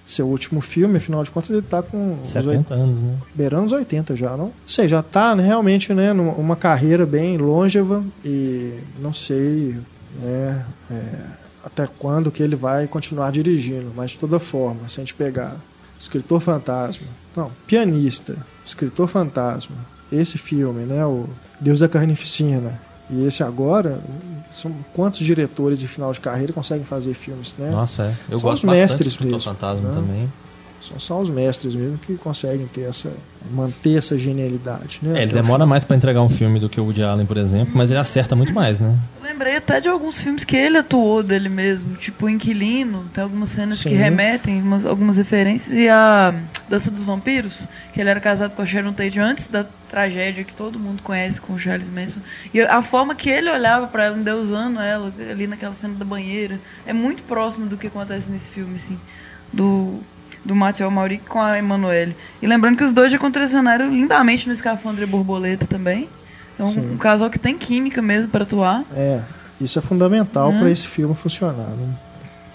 seu último filme, afinal de contas ele tá com uns 70 anos, né? beirando os 80 já, não? Sei, já tá né, realmente, né, numa uma carreira bem longeva e não sei, né, é, até quando que ele vai continuar dirigindo, mas de toda forma, se a gente pegar Escritor Fantasma, não, Pianista, Escritor Fantasma, esse filme, né, o Deus da Carnificina, e esse agora, são quantos diretores em final de carreira conseguem fazer filmes, né? Nossa, é. Eu São gosto os bastante mestres mesmo, Fantasma né? também. São só os mestres mesmo que conseguem ter essa manter essa genialidade, né? É, ele o demora mais pra entregar um filme do que o Woody Allen, por exemplo, mas ele acerta muito mais, né? Lembrei até de alguns filmes que ele atuou dele mesmo, tipo Inquilino, tem algumas cenas que Sim. remetem umas- algumas referências, e a Dança dos Vampiros, que ele era casado com a Sharon Tate antes da tragédia que todo mundo conhece com o Charles Manson. E a forma que ele olhava pra ela, endeusando ela ali naquela cena da banheira, é muito próximo do que acontece nesse filme, assim, do, do Mathieu Mauri com a Emanuele. E lembrando que os dois já contracionaram lindamente no Escafandre Borboleta também. É Sim. um, um casal que tem química mesmo para atuar. É, isso é fundamental Né? para esse filme funcionar. Não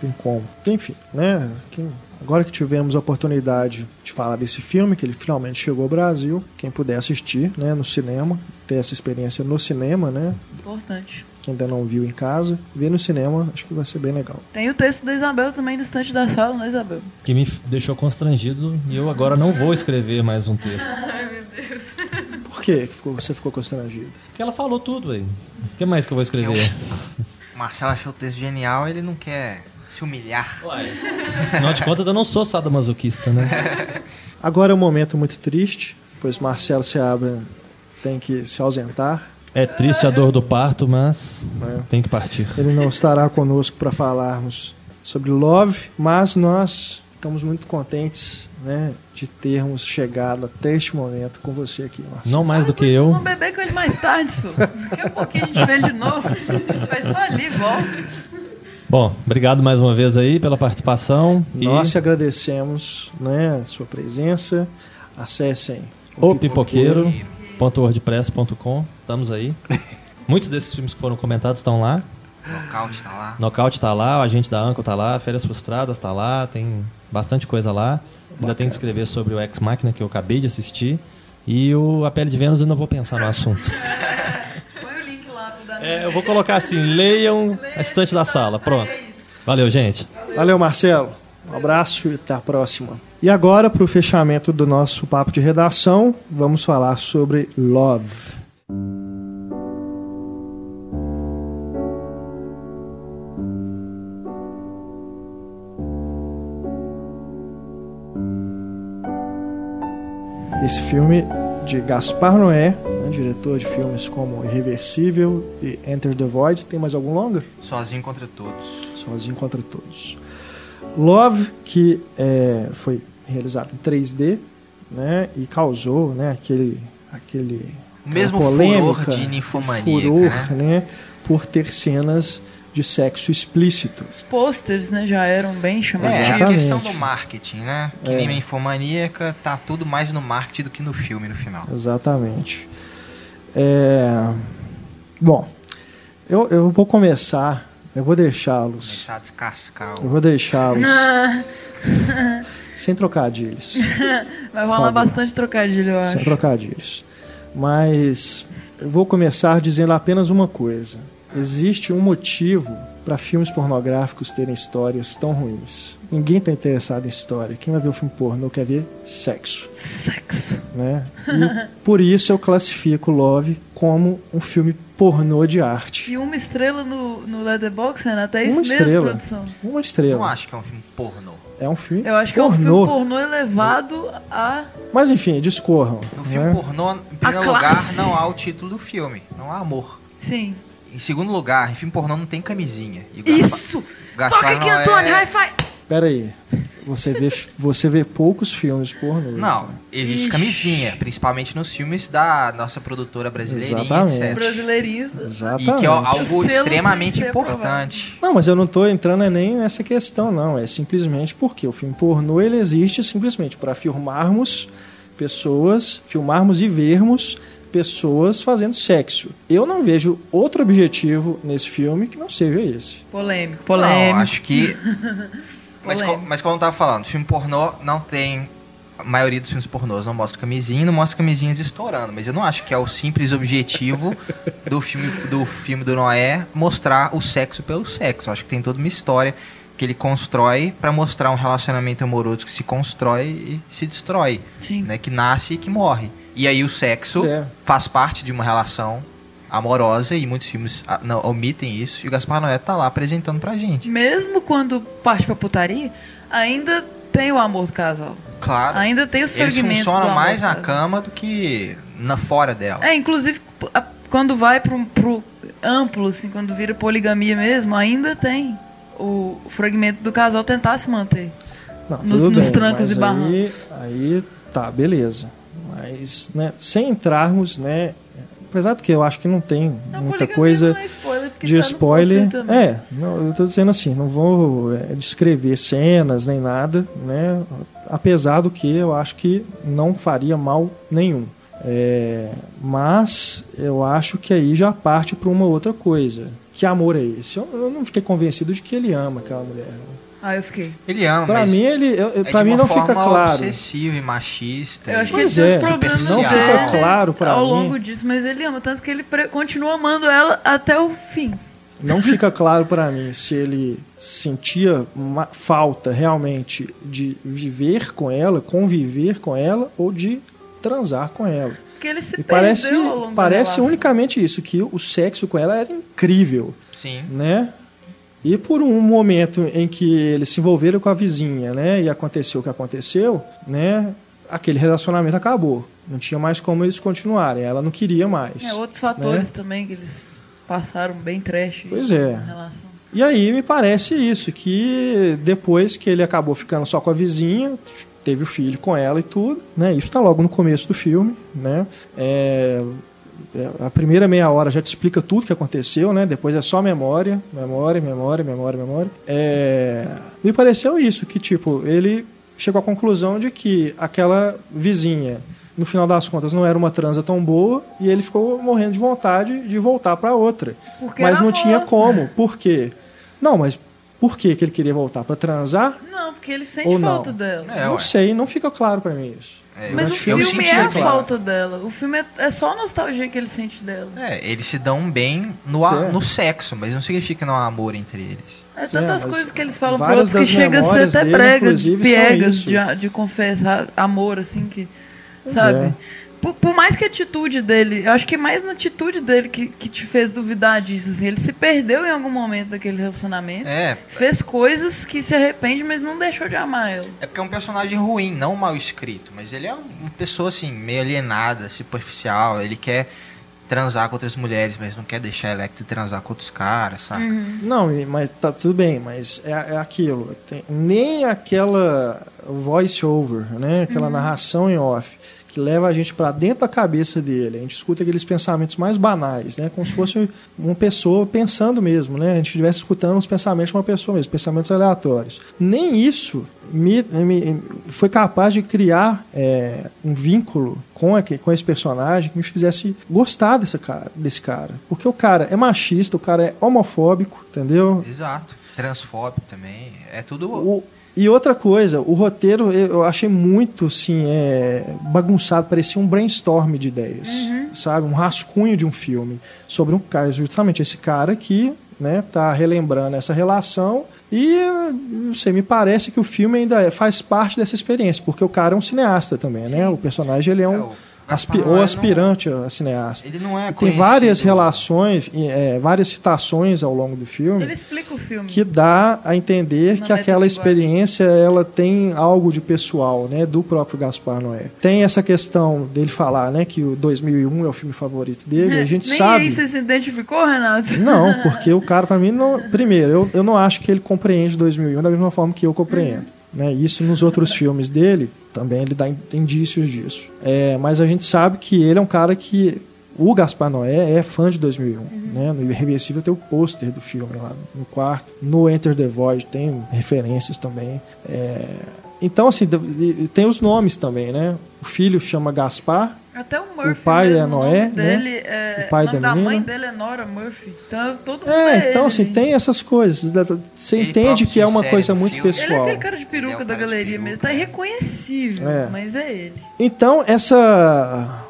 tem como. Enfim, né? quem- agora que tivemos a oportunidade de falar desse filme, que ele finalmente chegou ao Brasil, quem puder assistir né, no cinema, ter essa experiência no cinema, né? Importante. Quem ainda não viu em casa, ver no cinema, acho que vai ser bem legal. Tem o texto da Isabel também no estante da sala, né, Isabel? Que me deixou constrangido e eu agora não vou escrever mais um texto. Por que que ficou- você ficou constrangido? Porque ela falou tudo aí. O que mais que eu vou escrever? O Marcelo achou o texto genial, ele não quer se humilhar. Uai. Afinal de contas, eu não sou sadomasoquista, né? Agora é um momento muito triste, pois Marcelo Seabra tem que se ausentar. É triste a dor do parto, mas né? tem que partir. Ele não estará conosco para falarmos sobre Love, mas nós ficamos muito contentes né, de termos chegado até este momento com você aqui, Marcelo. Não mais do que eu. vão beber com ele mais tarde, Su. Daqui a pouquinho a gente vê ele de novo. Vai só ali, volta. Bom, obrigado mais uma vez aí pela participação. E Nós te agradecemos né, a sua presença. Acessem o pipoqueiro.wordpress.com. Estamos aí. Muitos desses filmes que foram comentados estão lá. Nocaute tá lá. Knockout tá lá, o Agente da Anco tá lá, Férias Frustradas tá lá, tem bastante coisa lá. Ainda tenho que escrever sobre o Ex Machina que eu acabei de assistir. E o A Pele de Vênus eu não vou pensar no assunto. Põe o link lá pro Daniel. É, eu vou colocar assim, leiam a estante da sala. Pronto. Valeu, gente. Valeu, Marcelo. Um abraço e até a próxima. E agora, para o fechamento do nosso papo de redação, vamos falar sobre Love. Esse filme de Gaspar Noé, né, diretor de filmes como Irreversível e Enter the Void. Tem mais algum longa? Sozinho contra todos. Sozinho contra todos. Love, que é, foi realizado em 3D, né, e causou, né, aquele, aquele mesmo aquela furor polêmica, de ninfomaníaca, furor, né? né, por ter cenas de sexo explícito. Os posters, né, já eram bem É, chamados. a Exatamente. questão do marketing, né? Que É. nem a infomaníaca, tá tudo mais no marketing do que no filme no final. Exatamente. É, Bom, eu, eu vou começar, eu vou deixá-los, Começar a descascar eu vou deixá-los sem trocadilhos. Vai rolar favor. bastante trocadilho, eu Sem acho. trocadilhos. Mas eu vou começar dizendo apenas uma coisa. Existe um motivo para filmes pornográficos terem histórias tão ruins. Ninguém está interessado em história. Quem vai ver o filme pornô quer ver sexo, Sexo. né? E por isso eu classifico Love como um filme pornô de arte. E uma estrela no, no Letterboxd, Renato, é isso Uma mesmo, estrela. produção? Uma Não estrela. acho que é um filme pornô. É um filme Eu acho que é um pornô. filme pornô elevado a... Mas enfim, discorram. No filme né? pornô, em primeiro classe. lugar, não há o título do filme. Não há amor. Sim. Em segundo lugar, em filme pornô não tem camisinha. E Isso! Gaspar Toca aqui, Antônio, high five! Pera aí. Você vê, você vê poucos filmes pornôs. Não, tá? existe Ixi. camisinha, principalmente nos filmes da nossa produtora brasileirinha, Exatamente. etc. Brasileiriza. Exatamente. E que é algo extremamente importante. Não, mas eu não tô entrando é nem nessa questão, não. É simplesmente porque o filme pornô ele existe simplesmente para filmarmos pessoas, filmarmos e vermos pessoas fazendo sexo. Eu não vejo outro objetivo nesse filme que não seja esse. Polêmico, Não, polêmico. acho que Mas, co- mas como eu tava falando, filme pornô não tem. A maioria dos filmes pornôs não mostra camisinha, não mostra camisinhas estourando. Mas eu não acho que é o simples objetivo do filme do filme do Noé mostrar o sexo pelo sexo. Eu acho que tem toda uma história que ele constrói pra mostrar um relacionamento amoroso que se constrói e se destrói, Sim. né? Que nasce e que morre. E aí o sexo Certo. faz parte de uma relação amorosa e muitos filmes ah, não, omitem isso. E o Gaspar Noé tá lá apresentando pra gente. Mesmo quando parte pra putaria, ainda tem o amor do casal. Claro. Ainda tem os Eles fragmentos do funcionam amor mais do na cama do que na fora dela. É, inclusive, quando vai pro, pro amplo, assim, quando vira poligamia mesmo, ainda tem o fragmento do casal tentar se manter. Não, Nos- tudo nos bem, trancos mas e barrancos. Aí, aí tá, beleza. Mas, né, sem entrarmos, né? Apesar de que eu acho que não tem Não, muita coisa é spoiler, de tá spoiler. É, não, eu tô dizendo assim, não vou é, descrever cenas nem nada, né? Apesar do que eu acho que não faria mal nenhum. É, mas eu acho que aí já parte para uma outra coisa. Que amor é esse? Eu, eu não fiquei convencido de que ele ama aquela mulher. Ah, eu fiquei. Ele ama, Para mas mim ele, eu, é para de mim uma não fica claro. obsessiva e machista. Eu acho que tem é, os problemas não fica claro pra ao mim. longo disso, mas ele ama, tanto que ele continua amando ela até o fim. Não fica claro para mim se ele sentia uma falta realmente de viver com ela, conviver com ela ou de transar com ela. Porque ele se E perdeu parece, ao parece unicamente isso, que o sexo com ela era incrível, Sim. né? E por um momento em que eles se envolveram com a vizinha, né? E aconteceu o que aconteceu, né? Aquele relacionamento acabou. Não tinha mais como eles continuarem. Ela não queria mais. É, outros fatores também que eles passaram bem trash. Pois é. E aí me parece isso, que depois que ele acabou ficando só com a vizinha, teve o filho com ela e tudo, né? Isso tá logo no começo do filme, né? É, a primeira meia hora já te explica tudo que aconteceu, né? Depois é só memória, memória, memória, memória, memória. É, me pareceu isso, que tipo, ele chegou à conclusão de que aquela vizinha, no final das contas, não era uma transa tão boa e ele ficou morrendo de vontade de voltar para outra. Porque mas não amor. tinha como. Por quê? Não, mas por que que ele queria voltar? Para transar? Não, porque ele sente Ou não? falta dela. É, não ué. sei, não fica claro para mim isso. É, Mas eu o que filme senti é a claro. falta dela. O filme é, é só a nostalgia que ele sente dela. É, eles se dão bem no, a- no sexo, mas não significa não há amor entre eles. É tantas mas coisas que eles falam pro várias outro que das chega a ser até dele, são piegas de, de confessar amor, assim, que. Pois sabe? é. Por, por mais que a atitude dele, eu acho que é mais na atitude dele que, que te fez duvidar disso. assim. Ele se perdeu em algum momento daquele relacionamento. É, Fez coisas que se arrepende, mas não deixou de amar ela. é porque é um personagem ruim, não mal escrito, mas ele é uma pessoa assim, meio alienada, superficial, ele quer transar com outras mulheres, mas não quer deixar a Electra transar com outros caras, sabe? Não, e- mas tá tudo bem, mas é, é aquilo. Tem- nem aquela voice over, né? Aquela narração em off que leva a gente para dentro da cabeça dele. A gente escuta aqueles pensamentos mais banais, né? Como se fosse uma pessoa pensando mesmo, né? A gente estivesse escutando os pensamentos de uma pessoa mesmo, pensamentos aleatórios. Nem isso me, me- foi capaz de criar é, um vínculo com, aque- com esse personagem que me fizesse gostar desse cara, desse cara. Porque o cara é machista, o cara é homofóbico, entendeu? Exato. Transfóbico também. É tudo. O- e outra coisa, o roteiro eu achei muito assim, é, bagunçado, parecia um brainstorm de ideias, sabe? Um rascunho de um filme sobre um cara, justamente esse cara que né, tá relembrando essa relação e não sei, me parece que o filme ainda é- faz parte dessa experiência, porque o cara é um cineasta também, né? O personagem ele é É, um o aspi- ou Noé aspirante a cineasta. Ele não é Tem várias relações, e, é, várias citações ao longo do filme Ele explica o filme. que dá a entender Na que aquela experiência ela tem algo de pessoal, né, do próprio Gaspar Noé. Tem essa questão dele falar, né, que o 2001 é o filme favorito dele, e a gente Nem sabe. aí você se identificou, Renato? Não, porque o cara para mim não, primeiro, eu, eu não acho que ele compreende 2001 da mesma forma que eu compreendo. Né? Isso nos outros filmes dele também ele dá in- indícios disso. É, mas a gente sabe que ele é um cara que o Gaspar Noé é fã de 2001. Né? No Irreversível tem o pôster do filme lá no quarto. No Enter the Void tem referências também. É, então, assim, tem os nomes também, né? O filho chama Gaspar, Até o Murphy. O pai mesmo, é Noé, né? dele é, O pai nome da da mãe menina. dele é Nora Murphy. Então todo mundo É, então ele. assim, tem essas coisas. Você Ele entende que é uma coisa muito filme. Ele é pessoal. aquele cara de peruca é da galeria peruca, mesmo. Tá é. irreconhecível, É. mas é ele. Então, essa.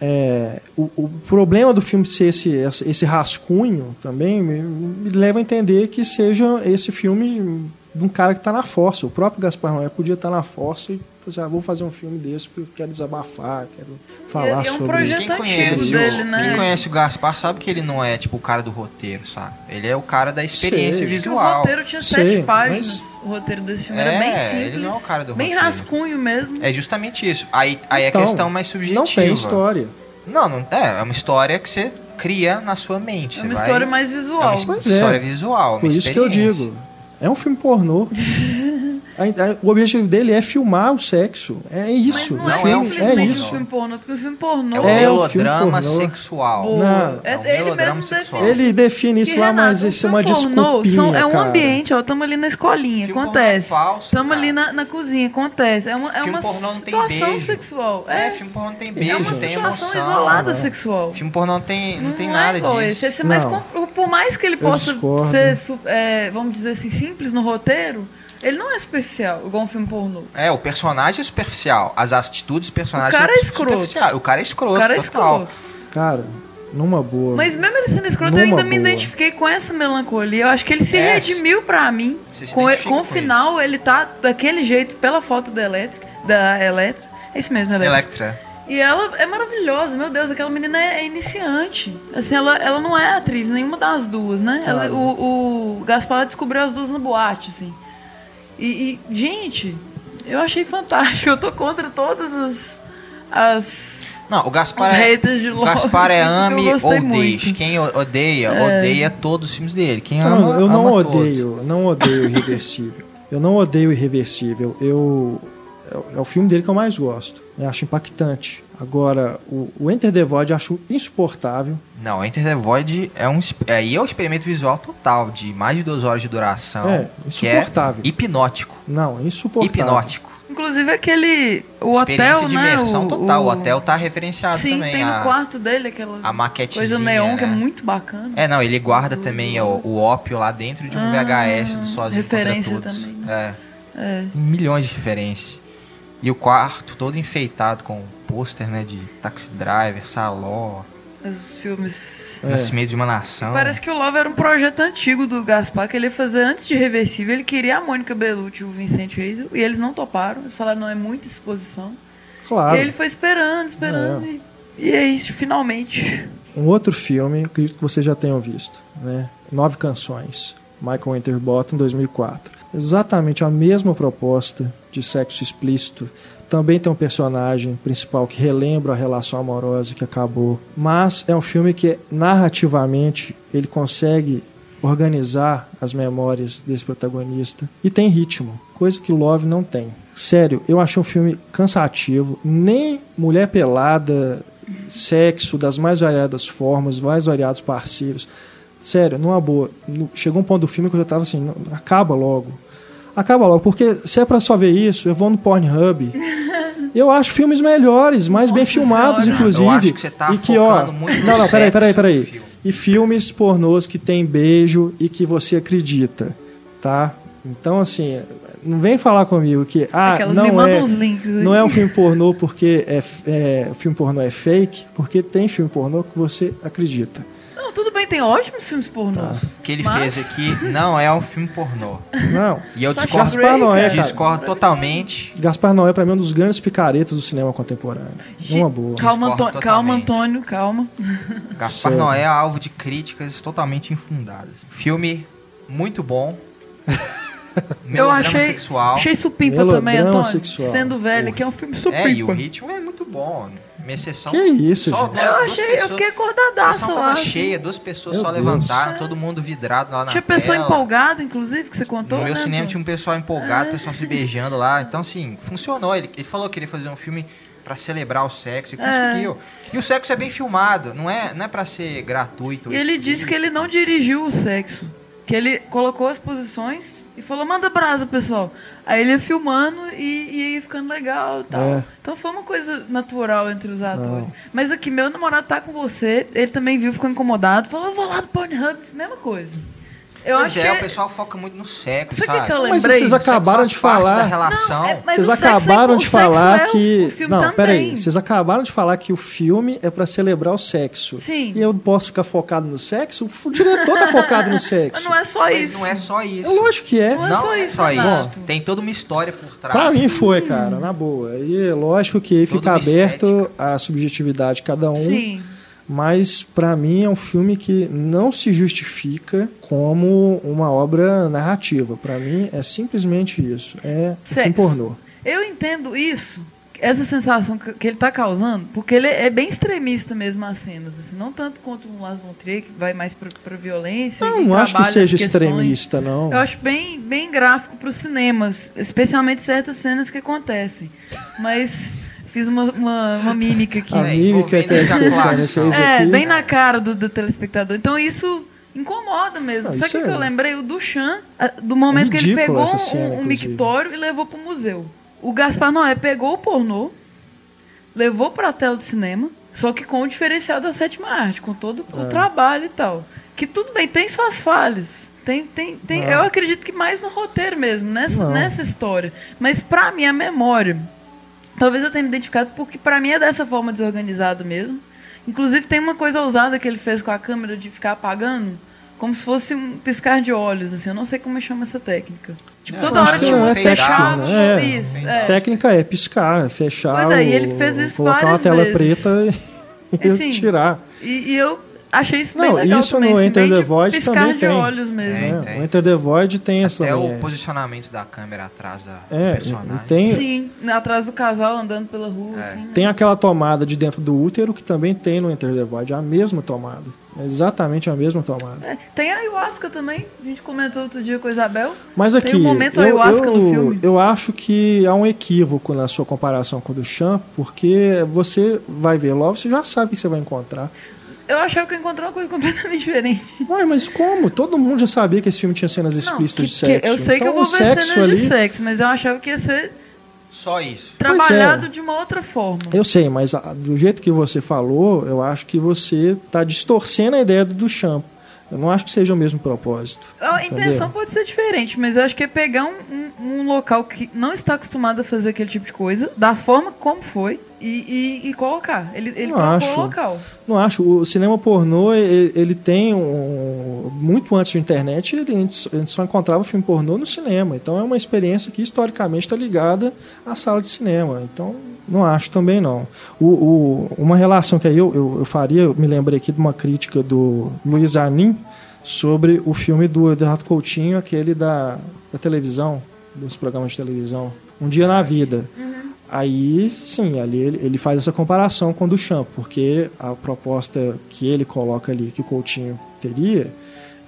é, o, o problema do filme ser esse, esse esse rascunho também me, me leva a entender que seja esse filme de um cara que está na força. O próprio Gaspar Noé podia estar na força e fazer, ah, vou fazer um filme desse porque eu quero desabafar, quero falar E é um sobre projeto Quem conhece, dele, o, né? quem conhece o Gaspar sabe que ele não é tipo o cara do roteiro, sabe? Ele é o cara da experiência Sei. Que o visual. roteiro tinha Sei, sete páginas. mas- O roteiro desse filme É, era bem ele simples. não é o cara do Bem roteiro. rascunho mesmo. É justamente isso. Aí, aí Então, a questão mais subjetiva. Não tem história. Não, não é, é uma história que você cria na sua mente. É uma vai- história mais É visual. uma Pois é. história visual, uma Por isso que eu digo. É um filme pornô. O objetivo dele é filmar o sexo. É isso. Mas não, Não é, é um simplesmente filme um isso. filme pornô, porque o filme pornô É um É melodrama filme pornô. sexual. Não. É, É um ele mesmo sexual. Ele define isso Que, lá, Renato, mas isso é uma são- É um cara. ambiente, ó. Estamos ali na escolinha, Filme acontece. Estamos ali na, na cozinha, acontece. É uma, é Filme uma pornô não tem situação sexual. É, É, filme pornô não tem é beijo, uma não tem situação emoção. isolada né? sexual. Filme pornô não tem, não tem é nada disso. É por mais que ele possa ser, é, vamos dizer assim, simples no roteiro, ele não é superficial, igual um filme pornô. É, o personagem é superficial. As atitudes dos personagens O cara são é escroto. O cara é escroto. O cara é escroto. Cara, numa boa. Mas mesmo ele sendo escroto, eu ainda me boa. identifiquei com essa melancolia. Eu acho que ele se É, redimiu pra mim. se Com, com o final, ele tá daquele jeito pela foto da Elétrica. Da Elétrica. É isso mesmo, Elétrica. Electra. E ela é maravilhosa, meu Deus, aquela menina é, é iniciante. Assim, ela, ela não é atriz, nenhuma das duas, né? Ela- Claro. o, o Gaspar descobriu as duas na boate, assim. E, e, gente, eu achei fantástico. Eu tô contra todas as. as Não, o Gaspar é. de O Gaspar é ame ou deixe. Quem odeia, odeia todos os filmes dele. Quem Não, ama, eu não ama todos. odeio, não odeio o Irreversível. Eu não odeio o Irreversível. Eu é o- é o filme dele que eu mais gosto. Eu acho impactante. Agora, o, o Enter the Void eu acho insuportável. Não, Enter the Void é um. exp- Aí é um experimento visual total, de mais de duas horas de duração. É, que insuportável. É hipnótico. Não, é insuportável. Hipnótico. Inclusive aquele. O Experiência hotel, de né? imersão o, total. O... o hotel tá referenciado Sim, também. tem a, no quarto dele aquela a maquetezinha. coisa neon que é né? muito bacana. É, não, ele guarda também o, o ópio lá dentro de um Ah, VHS do Sozinho referência contra Todos. também. É, É. tem milhões de referências. E o quarto todo enfeitado com pôster, né, de Taxi Driver, Saló, Os filmes. É. Nascimento de uma Nação. Parece que o Love era um projeto antigo do Gaspar, que ele ia fazer antes de Reversível. Ele queria a Mônica Bellucci e o Vincent Reis, e eles não toparam. Eles falaram, não, é muita exposição. Claro. E ele foi esperando, esperando. E, e é isso, finalmente. Um outro filme, acredito que vocês já tenham visto, né? Nove Canções, Michael Winterbottom, 2004. Exatamente a mesma proposta de sexo explícito. Também tem um personagem principal que relembra a relação amorosa que acabou. Mas é um filme que, narrativamente, ele consegue organizar as memórias desse protagonista. E tem ritmo, coisa que Love não tem. Sério, eu achei um filme cansativo. Nem mulher pelada, sexo das mais variadas formas, mais variados parceiros. Sério, numa boa. Chegou um ponto do filme que eu já tava assim, "Não, acaba logo. Acaba logo, porque se é pra só ver isso, eu vou no Pornhub. Eu acho filmes melhores, mais bem Nossa filmados, Senhora. inclusive. Eu acho que você tá e que, ó, muito Não, não, peraí, peraí, peraí. filme. E filmes pornôs que tem beijo e que você acredita, tá? Então, assim, não vem falar comigo que ah, Aquelas não me mandam é, os links. aí. não é um filme pornô porque é, é, o filme pornô é fake, porque tem filme pornô que você acredita. Tem ótimos filmes pornôs. O que ele Mas- fez aqui não é um filme pornô. Não. E eu discordo, Gaspar Noé, discordo totalmente. Gaspar Noé, pra mim, é um dos grandes picaretas do cinema contemporâneo. Uma boa. Calma, Antônio, calma. Antônio, calma. Gaspar Sério. Noé é alvo de críticas totalmente infundadas. Filme muito bom. Eu achei, sexual. achei supimpa Melodrama também, Antônio. sexual. Sendo velho, que é um filme supimpa. É, e o ritmo é muito bom. Minha sessão. Que isso, só gente? Eu achei, eu pessoas- fiquei A sessão lá. tava assim. cheia, duas pessoas Meu só Deus. levantaram, todo mundo vidrado lá na Tinha pessoa tela. empolgada, inclusive, que você contou, No meu né, cinema Antônio? tinha um pessoal empolgado, pessoal se beijando lá. Então, assim, funcionou. Ele, ele falou que queria fazer um filme pra celebrar o sexo e É. conseguiu. E o sexo é bem filmado, não é, não é pra ser gratuito. E ele disse que ele não dirigiu o sexo. Que ele colocou as posições e falou, manda brasa, pessoal. Aí ele ia filmando e, e ia ficando legal e tal. É. Então foi uma coisa natural entre os atores. Mas aqui, meu namorado tá com você, ele também viu, ficou incomodado, falou, eu vou lá no Pornhub, mesma coisa. Eu Pois acho é, que o pessoal foca muito no sexo, Sabe o que que eu Mas lembrei? vocês acabaram de falar. da relação. Não, é- mas vocês é acabaram de falar é o- que. o não, peraí. Vocês acabaram de falar que o filme é pra celebrar o sexo. Sim. E eu posso ficar focado no sexo? O diretor tá focado no Mas sexo. não é só Mas isso. não é só isso. É lógico que é. Não é Não só é isso, só isso. Tem toda uma história por trás. Pra mim foi, cara, na boa. E é lógico que Toda fica uma aberto estética. à subjetividade de cada um. Sim. Mas pra mim é um filme que não se justifica como uma obra narrativa. Pra mim é simplesmente isso. É um Sexo. filme pornô. Eu entendo isso, essa sensação que, ele tá causando, porque ele é bem extremista mesmo as cenas, assim, não tanto quanto o Las Trier, que vai mais pra violência. Não, não acho que seja extremista, não. Eu acho bem, bem gráfico para os cinemas, especialmente certas cenas que acontecem. Mas fiz uma, uma, uma mímica aqui. A É, mímica que a Stefania fez É, aqui. bem na cara do, do telespectador. Então isso incomoda mesmo. Não, Sabe o que, que é- eu lembrei? O Duchamp, a- do momento que ele pegou cena, um, um mictório e levou pro museu. O Gaspar Noé pegou o pornô, levou pra tela de cinema, só que com o diferencial da sétima arte, com todo É. o trabalho e tal. Que tudo bem, tem suas falhas. Tem, tem, tem, Não. eu acredito que mais no roteiro mesmo, nessa, Não. nessa história. Mas pra mim, a memória. Talvez eu tenha me identificado porque pra mim é dessa forma desorganizado mesmo. Inclusive tem uma coisa ousada que ele fez com a câmera de ficar apagando, como se fosse um piscar de olhos, assim. Eu não sei como chama essa técnica. Tipo, É, toda hora um é fechado. técnica, né? É. Isso, é. Técnica é piscar, é fechar, Pois é, e ele o- fez isso colocar uma várias tela vezes. preta e, e Assim, tirar. E, e eu achei isso bem Não, legal isso também. no assim, Enter bem the de Void piscar também de tem. olhos mesmo. Tem, né? tem. O Enter the Void tem essa Até o é. posicionamento da câmera atrás da É, do personagem. e tem, Sim, atrás do casal andando pela rua, É. assim. tem aquela tomada de dentro do útero que também tem no Enter the Void, é a mesma tomada. É exatamente a mesma tomada. É, tem a ayahuasca também, a gente comentou outro dia com a Isabel. Mas aqui, Tem um momento eu, ayahuasca eu, no filme. eu acho que há um equívoco na sua comparação com o do Champ, porque você vai ver logo, você já sabe o que você vai encontrar. Eu achava que eu encontrei uma coisa completamente diferente. Ué, mas como? Todo mundo já sabia que esse filme tinha cenas Não, explícitas que- de que sexo. eu sei que eu Então, vou o ver sexo cenas ali, de sexo, mas eu achava que ia ser Só isso. trabalhado é. de uma outra forma. Eu sei, mas ah, do jeito que você falou, eu acho que você está distorcendo a ideia do Duchamp. Eu não acho que seja o mesmo propósito. A entendeu? intenção pode ser diferente, mas eu acho que é pegar um, um- um local que não está acostumado a fazer aquele tipo de coisa, da forma como foi, e, e- e colocar. Ele, ele Não acho. o local. Não acho. O cinema pornô, ele, ele tem um. Muito antes da internet, ele, a gente só encontrava filme pornô no cinema. Então é uma experiência que historicamente está ligada à sala de cinema. Então, não acho também não. O, o- uma relação que aí eu, eu, eu faria, eu me lembrei aqui de uma crítica do Luiz Anin sobre o filme do Eduardo Coutinho, aquele da, da televisão, dos programas de televisão. Um Dia na Vida. Aí, sim, ali ele, ele faz essa comparação com o Duchamp, porque a proposta que ele coloca ali, que o Coutinho teria,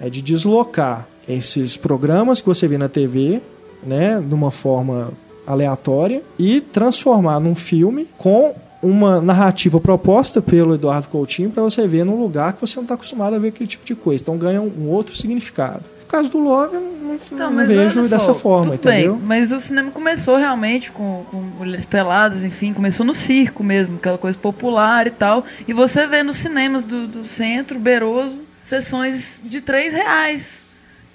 é de deslocar esses programas que você vê na TV, né, de uma forma aleatória, e transformar num filme com uma narrativa proposta pelo Eduardo Coutinho para você ver num lugar que você não está acostumado a ver aquele tipo de coisa. Então ganha um outro significado. No caso do Love, eu não, Então, não vejo dessa só, forma, tudo entendeu? Bem, mas o cinema começou realmente com, com mulheres peladas, enfim, começou no circo mesmo, aquela coisa popular e tal. E você vê nos cinemas do, do centro, Beroso, sessões de três reais.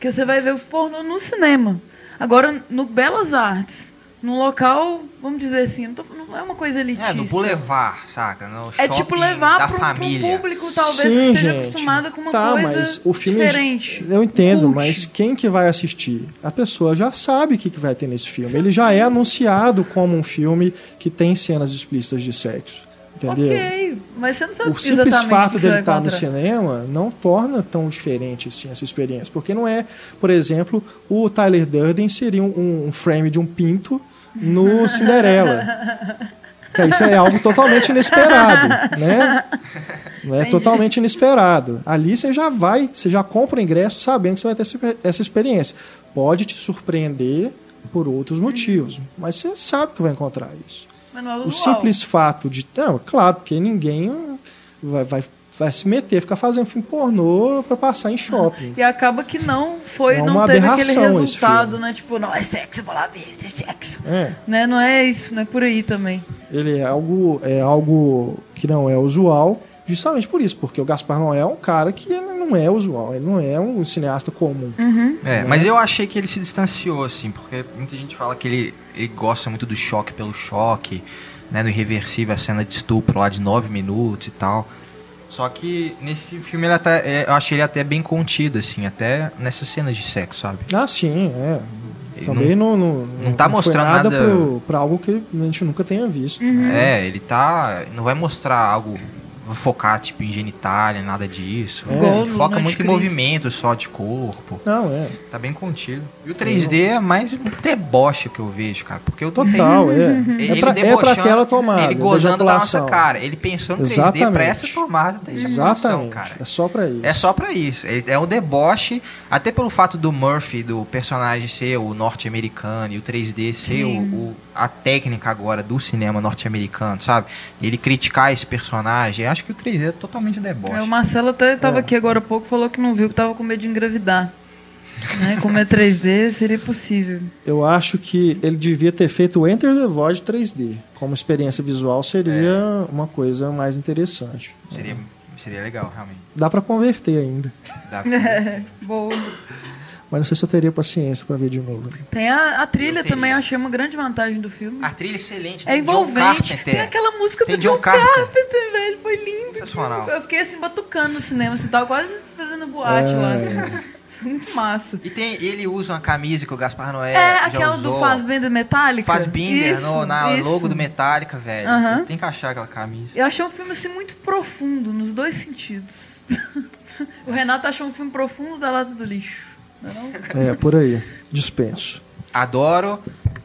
Que você vai ver o pornô no cinema. Agora, no Belas Artes, num local, vamos dizer assim, não, tô- não é uma coisa elitista. É, do Boulevard, saca? No É tipo levar da para um público talvez Sim, que esteja gente. acostumado com uma Tá, coisa mas o filme diferente. Eu entendo, Cult. mas quem que vai assistir? A pessoa já sabe o que, que vai ter nesse filme. Ele já é anunciado como um filme que tem cenas explícitas de sexo. Entendeu? Ok, mas você não sabe O simples fato dele estar no cinema não torna tão diferente assim essa experiência. Porque não é, por exemplo, o Tyler Durden seria um, um frame de um pinto no Cinderela. Que isso é algo totalmente inesperado, né? É totalmente inesperado. Ali você já vai, você já compra o ingresso sabendo que você vai ter essa experiência. Pode te surpreender por outros motivos, mas você sabe que vai encontrar isso. Não é O simples fato de. Não, claro, porque ninguém vai, vai vai se meter, ficar fazendo filme pornô pra passar em shopping. E acaba que não foi, É não teve aquele resultado, né? Tipo, não, é sexo, vou lá ver, isso é sexo. É. Né? Não é isso, não é por aí também. Ele é algo, é algo que não é usual, justamente por isso, porque o Gaspar Noé é um cara que não é usual, ele não é um cineasta comum. É, mas eu achei que ele se distanciou, assim, porque muita gente fala que ele, ele gosta muito do choque pelo choque, né? No Irreversível, a cena de estupro lá de nove minutos e tal. Só que nesse filme ele até, é, eu achei ele até bem contido, assim, até nessas cenas de sexo, sabe? Ah, sim, é. Ele Também não, não, não tá foi mostrando nada, nada- pra algo que a gente nunca tenha visto. É, ele tá. Não vai mostrar algo. Focar, tipo, em genitália, nada disso. É. Foca muito em Cristo. movimento só de corpo. Não, é. Tá bem contido. E o 3D é mais um deboche que eu vejo, cara. Porque eu Total, é. Ele É pra, é pra debochando, aquela tomada. Ele gozando da nossa cara. Ele pensou no 3D pra essa tomada da Exatamente. cara. É só pra isso. É só pra isso. Ele é um deboche, até pelo fato do Murphy, do personagem ser o norte-americano e o 3D ser o, Sim. o- a técnica agora do cinema norte-americano, sabe? Ele criticar esse personagem. Eu acho que o 3D é totalmente deboche. É, o Marcelo até estava É. aqui agora há pouco falou que não viu, que estava com medo de engravidar. né? Como é 3D, seria possível. Eu acho que ele devia ter feito o Enter the Void 3D. Como experiência visual seria É. uma coisa mais interessante. Seria, seria legal, realmente. Dá pra converter ainda. Dá pra- Boa. Mas não sei se eu teria paciência pra ver de novo. Tem a, a trilha também, eu achei uma grande vantagem do filme. A trilha é excelente. É envolvente. Tem aquela música Tem do John John Carpenter. Carpenter, velho. Foi lindo. Sensacional. Eu fiquei assim, batucando no cinema, assim, tava quase fazendo boate lá. assim. Foi muito massa. E tem, ele usa uma camisa que o Gaspar Noé É, já aquela usou. do Fassbender Metallica. Fassbinder Isso, no, na isso. logo do Metallica, velho. Aham. Ele Tem que achar aquela camisa. Eu achei um filme assim muito profundo, nos dois sentidos. o Renato achou um filme profundo da lata do lixo. Não é não? É, por aí. Dispenso. Adoro.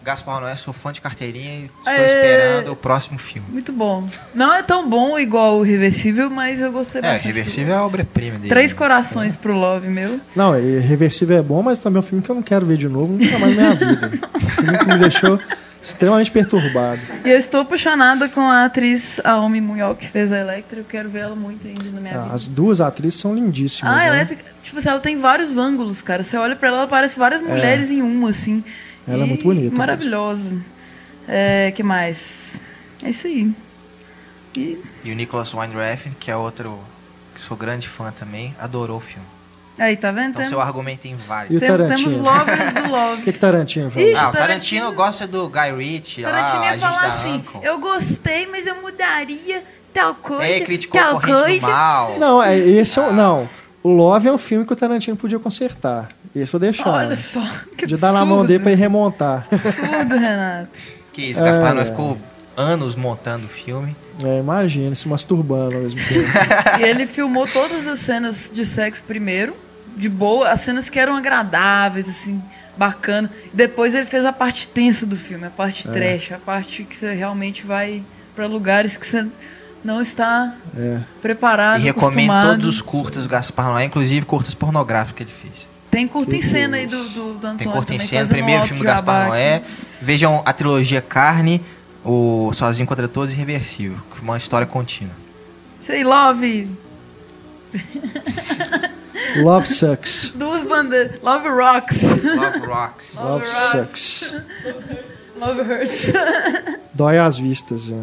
Gaspar Noé, sou fã de carteirinha e estou Aê! esperando o próximo filme. Muito bom. Não é tão bom igual o Reversível, mas eu gostei É, bastante. Reversível é a obra-prima dele. Três corações pro Love, meu. Não, Reversível é bom, mas também é um filme que eu não quero ver de novo nunca mais na minha vida. Um filme que me deixou extremamente perturbado. E eu estou apaixonada com a atriz Aomi Munhok, que fez a Electra. Eu quero ver ela muito ainda na minha Ah, vida. As duas atrizes são lindíssimas. Ah, né? ela é, tipo assim, ela tem vários ângulos, cara. Você olha pra ela, ela parece várias mulheres em uma, assim. Ela é E muito bonita Maravilhosa. É, que mais? É isso aí. E E o Nicholas Windref, que é outro que sou grande fã também, adorou o filme. Aí, tá vendo? Então Temos- seu argumento tem E vários. o tem- temos Tarantino? lovers do O love. que, que Tarantino falou? Ixi, Ah, o Tarantino- Tarantino gosta do Guy Ritchie Tarantino lá, a ia gente falar assim, Uncle. eu gostei, mas eu mudaria tal coisa, É, criticou a tal corrente coisa. do mal. Não, é, esse é Ah. o. Não. O Love é um filme que o Tarantino podia consertar. Esse eu deixar. Olha só, que Podia dar na mão dele pra ele remontar. absurdo, Renato. Que isso, Gaspar É. Ficou anos montando o filme. É, imagina, se masturbando ao mesmo tempo. E ele filmou todas as cenas de sexo primeiro, de boa, as cenas que eram agradáveis, assim, bacana. Depois ele fez a parte tensa do filme, a parte É. trash, a parte que você realmente vai pra lugares que você não está É. preparado, e recomendo acostumado. todos os curtas do Gaspar Noé, inclusive curtas pornográficos que ele fez. Tem curta em Que que cena é aí do, do, do Antônio Tem curta em também, cena, fazendo primeiro um filme do Gaspar Noé. Vejam a trilogia Carne, o Sozinho contra Todos e Reversível, é uma história contínua. Aí, Love. Love sucks. Duas bandas. Love Rocks. Love Rocks. Love Love sucks. Love Hurts. Dói as vistas, já.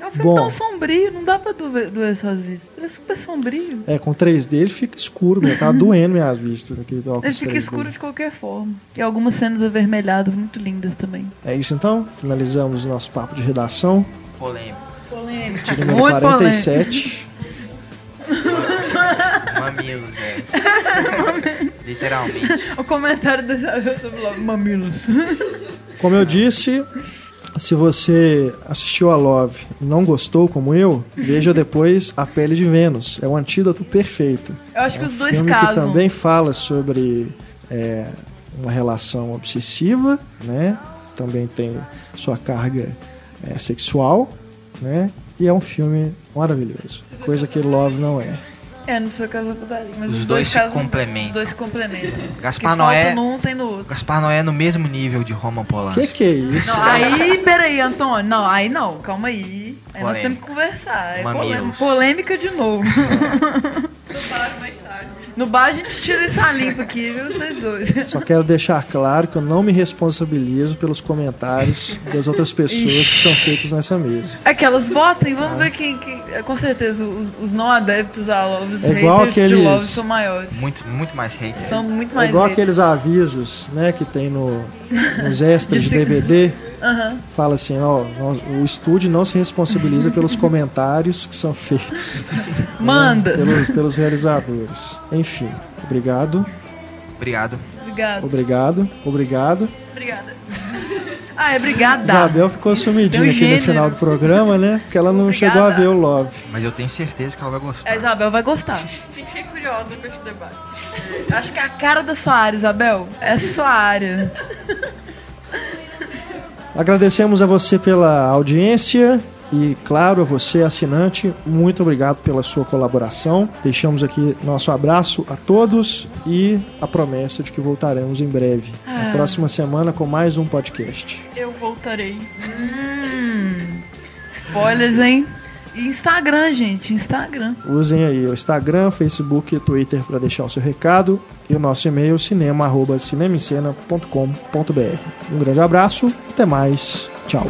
É um filme Bom. tão sombrio, não dá pra doer, doer essas vistas. Ele é super sombrio. É, com 3D ele fica escuro, meu. Tá doendo minhas vistas. Aquele óculos Ele fica 3D. escuro de qualquer forma. E algumas cenas avermelhadas muito lindas também. É isso então? Finalizamos o nosso papo de redação. Polêmico. Polêmico. De número Muito 47. Mamilos, é. Literalmente. O comentário dessa vez sobre Love Mamilos. Como eu disse, se você assistiu a Love e não gostou, como eu, veja depois A Pele de Vênus. É o antídoto perfeito. Eu acho que É os um dois filme que casam. também fala sobre é, uma relação obsessiva, né? Também tem sua carga é, sexual, né? E é um filme maravilhoso. Coisa que Love não é. É, não precisa casar putaria. Mas Os os, dois se casam. complementam. Os dois se complementam. Gaspar Noé- num, tem no outro. Gaspar Noé é no mesmo nível de Roman Polanski. Que que é isso? Não, aí, peraí, Antônio. Não, aí não, calma aí. Aí nós temos que conversar. É polêmica, polêmica de novo. No bar a gente tira essa limpa aqui, viu, vocês dois. Só quero deixar claro que eu não me responsabilizo pelos comentários das outras pessoas que são feitos nessa mesa. Aquelas votem, vamos ver quem, quem- Com certeza, os, os não adeptos a Love, os É igual haters de aqueles- Love são maiores. Muito, muito mais hater. São muito É mais igual haters. aqueles avisos, né, que tem no, nos extras de De- DVD. Aham. Fala assim, ó, nós- o estúdio não se responsabiliza pelos comentários que são feitos Manda. pelos, pelos realizadores. Enfim, obrigado, Obrigado. Obrigado. obrigado, obrigado. Obrigada. Ah, é obrigada. Isabel ficou Isso, sumidinha um aqui no final do programa, né? Porque ela não Obrigada. chegou a ver o Love. Mas eu tenho certeza que ela vai gostar. A Isabel vai gostar. Fiquei curiosa com esse debate. Acho que é a cara da sua área, Isabel. É a sua área. Agradecemos a você pela audiência e, claro, a você, assinante, muito obrigado pela sua colaboração. Deixamos aqui nosso abraço a todos e a promessa de que voltaremos em breve, na próxima semana, com mais um podcast. Eu voltarei. Spoilers, hein? Instagram, gente. Instagram. Usem aí o Instagram, Facebook e Twitter para deixar o seu recado e o nosso e-mail cinema@cinemicena.com.br. Um grande abraço, até mais, tchau.